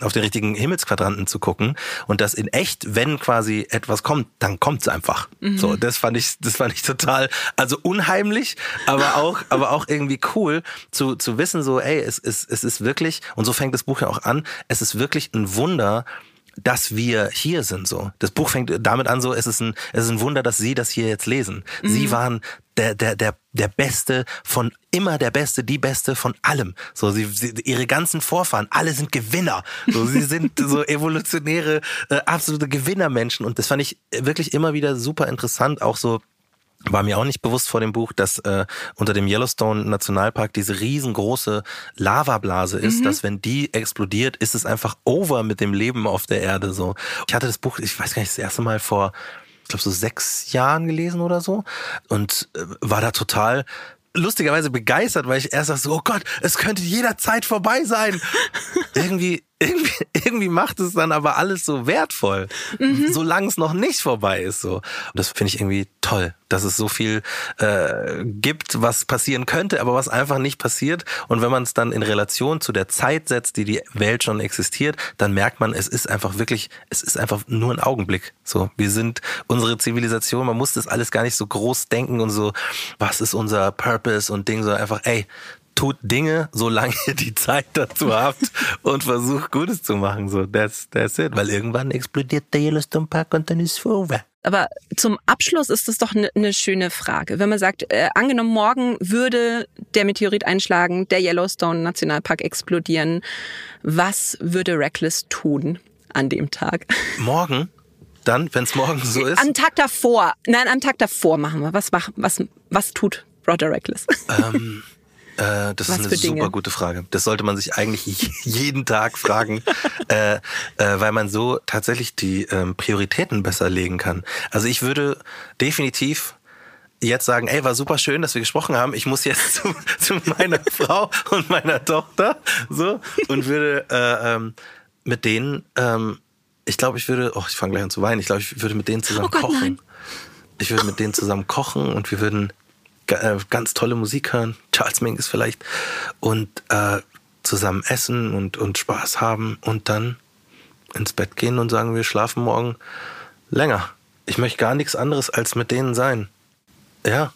auf den richtigen Himmelsquadranten zu gucken und dass in echt, wenn quasi etwas kommt, dann kommt es einfach. Mhm. So, das fand ich, das fand ich total, also unheimlich, aber auch, aber auch irgendwie cool zu, zu wissen, so, ey, es, es, es ist wirklich, und so fängt das Buch ja auch an, es ist wirklich ein Wunder, dass wir hier sind so. Das Buch fängt damit an so, es ist ein, es ist ein Wunder, dass Sie das hier jetzt lesen. Mhm. Sie waren der, der, der, der Beste von immer der Beste, die Beste von allem. So, sie, sie ihre ganzen Vorfahren, alle sind Gewinner. So, sie sind so evolutionäre, äh, absolute Gewinnermenschen. Und das fand ich wirklich immer wieder super interessant, auch so war mir auch nicht bewusst vor dem Buch, dass äh, unter dem Yellowstone Nationalpark diese riesengroße Lavablase ist, mhm. dass wenn die explodiert, ist es einfach over mit dem Leben auf der Erde so. Ich hatte das Buch, ich weiß gar nicht, das erste Mal vor ich glaube so sechs Jahren gelesen oder so und äh, war da total lustigerweise begeistert, weil ich erst dachte so, oh Gott, es könnte jederzeit vorbei sein. irgendwie irgendwie, irgendwie macht es dann aber alles so wertvoll, mhm. solange es noch nicht vorbei ist. So. Und das finde ich irgendwie toll, dass es so viel äh, gibt, was passieren könnte, aber was einfach nicht passiert. Und wenn man es dann in Relation zu der Zeit setzt, die die Welt schon existiert, dann merkt man, es ist einfach wirklich, es ist einfach nur ein Augenblick. So, wir sind unsere Zivilisation. Man muss das alles gar nicht so groß denken und so, was ist unser Purpose und Ding, sondern einfach, ey, tut Dinge, solange ihr die Zeit dazu habt und versucht Gutes zu machen. So, that's, that's it. Weil irgendwann explodiert der Yellowstone Park und dann ist es vorbei. Aber zum Abschluss ist das doch eine ne schöne Frage. Wenn man sagt, äh, angenommen morgen würde der Meteorit einschlagen, der Yellowstone Nationalpark explodieren, was würde Reckless tun an dem Tag? Morgen? Dann, wenn es morgen so ist? Am Tag davor. Nein, am Tag davor machen wir. Was, was, was tut Roger Reckless? Ähm, äh, das Was ist eine super Dinge? gute Frage. Das sollte man sich eigentlich jeden Tag fragen, äh, äh, weil man so tatsächlich die ähm, Prioritäten besser legen kann. Also ich würde definitiv jetzt sagen, ey, war super schön, dass wir gesprochen haben. Ich muss jetzt zu, zu meiner Frau und meiner Tochter so und würde äh, ähm, mit denen, ähm, ich glaube, ich würde, oh, ich fange gleich an zu weinen. Ich glaube, ich würde mit denen zusammen oh Gott, kochen. Nein. Ich würde mit denen zusammen kochen und wir würden ganz tolle Musik hören, Charles Mingus vielleicht, und äh, zusammen essen und, und Spaß haben und dann ins Bett gehen und sagen, wir schlafen morgen länger. Ich möchte gar nichts anderes als mit denen sein. Ja,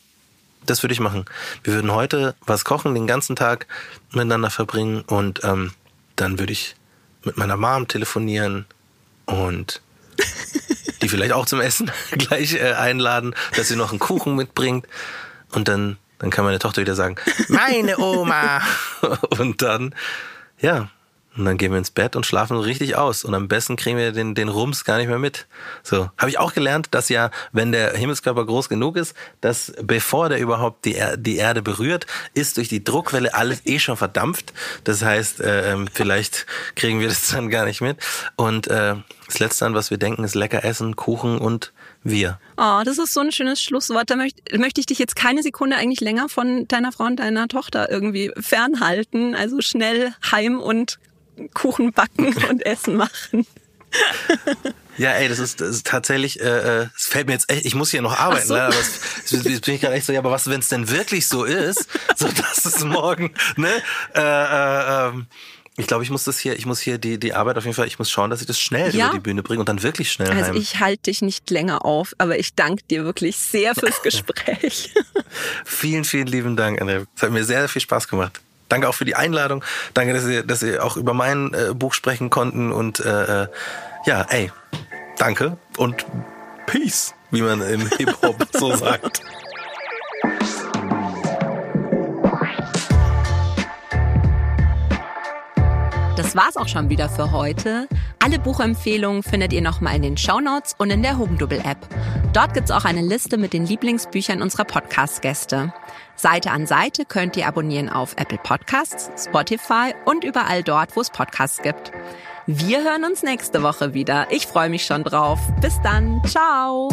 das würde ich machen. Wir würden heute was kochen, den ganzen Tag miteinander verbringen und ähm, dann würde ich mit meiner Mom telefonieren und die vielleicht auch zum Essen gleich äh, einladen, dass sie noch einen Kuchen mitbringt und dann, dann kann meine Tochter wieder sagen, meine Oma. und dann, ja, und dann gehen wir ins Bett und schlafen richtig aus. Und am besten kriegen wir den, den Rums gar nicht mehr mit. So. Habe ich auch gelernt, dass ja, wenn der Himmelskörper groß genug ist, dass bevor der überhaupt die, er die Erde berührt, ist durch die Druckwelle alles eh schon verdampft. Das heißt, äh, ähm, vielleicht kriegen wir das dann gar nicht mit. Und äh, das Letzte, an was wir denken, ist lecker essen, Kuchen und wir. Oh, das ist so ein schönes Schlusswort. Da möchte, möchte ich dich jetzt keine Sekunde eigentlich länger von deiner Frau und deiner Tochter irgendwie fernhalten. Also schnell heim und Kuchen backen und Essen machen. Ja, ey, das ist, das ist tatsächlich, äh, äh, es fällt mir jetzt echt, ich muss hier noch arbeiten, so. ne, aber es, jetzt bin ich gerade echt so, ja, aber was, wenn es denn wirklich so ist, so dass es morgen, ne, äh, äh, ähm, Ich glaube, ich muss das hier, ich muss hier die, die Arbeit auf jeden Fall, ich muss schauen, dass ich das schnell Ja. über die Bühne bringe und dann wirklich schnell Also heim. ich halte dich nicht länger auf, aber ich danke dir wirklich sehr fürs Gespräch. Vielen, vielen lieben Dank, Andrea. Es hat mir sehr, sehr viel Spaß gemacht. Danke auch für die Einladung. Danke, dass ihr, dass ihr auch über mein äh, Buch sprechen konnten. Und äh, äh, ja, ey, danke und Peace, wie man im Hip-Hop so sagt. Das war's auch schon wieder für heute. Alle Buchempfehlungen findet ihr nochmal in den Shownotes und in der Hugendubel-App. Dort gibt's auch eine Liste mit den Lieblingsbüchern unserer Podcast-Gäste. Seite an Seite könnt ihr abonnieren auf Apple Podcasts, Spotify und überall dort, wo es Podcasts gibt. Wir hören uns nächste Woche wieder. Ich freue mich schon drauf. Bis dann. Ciao.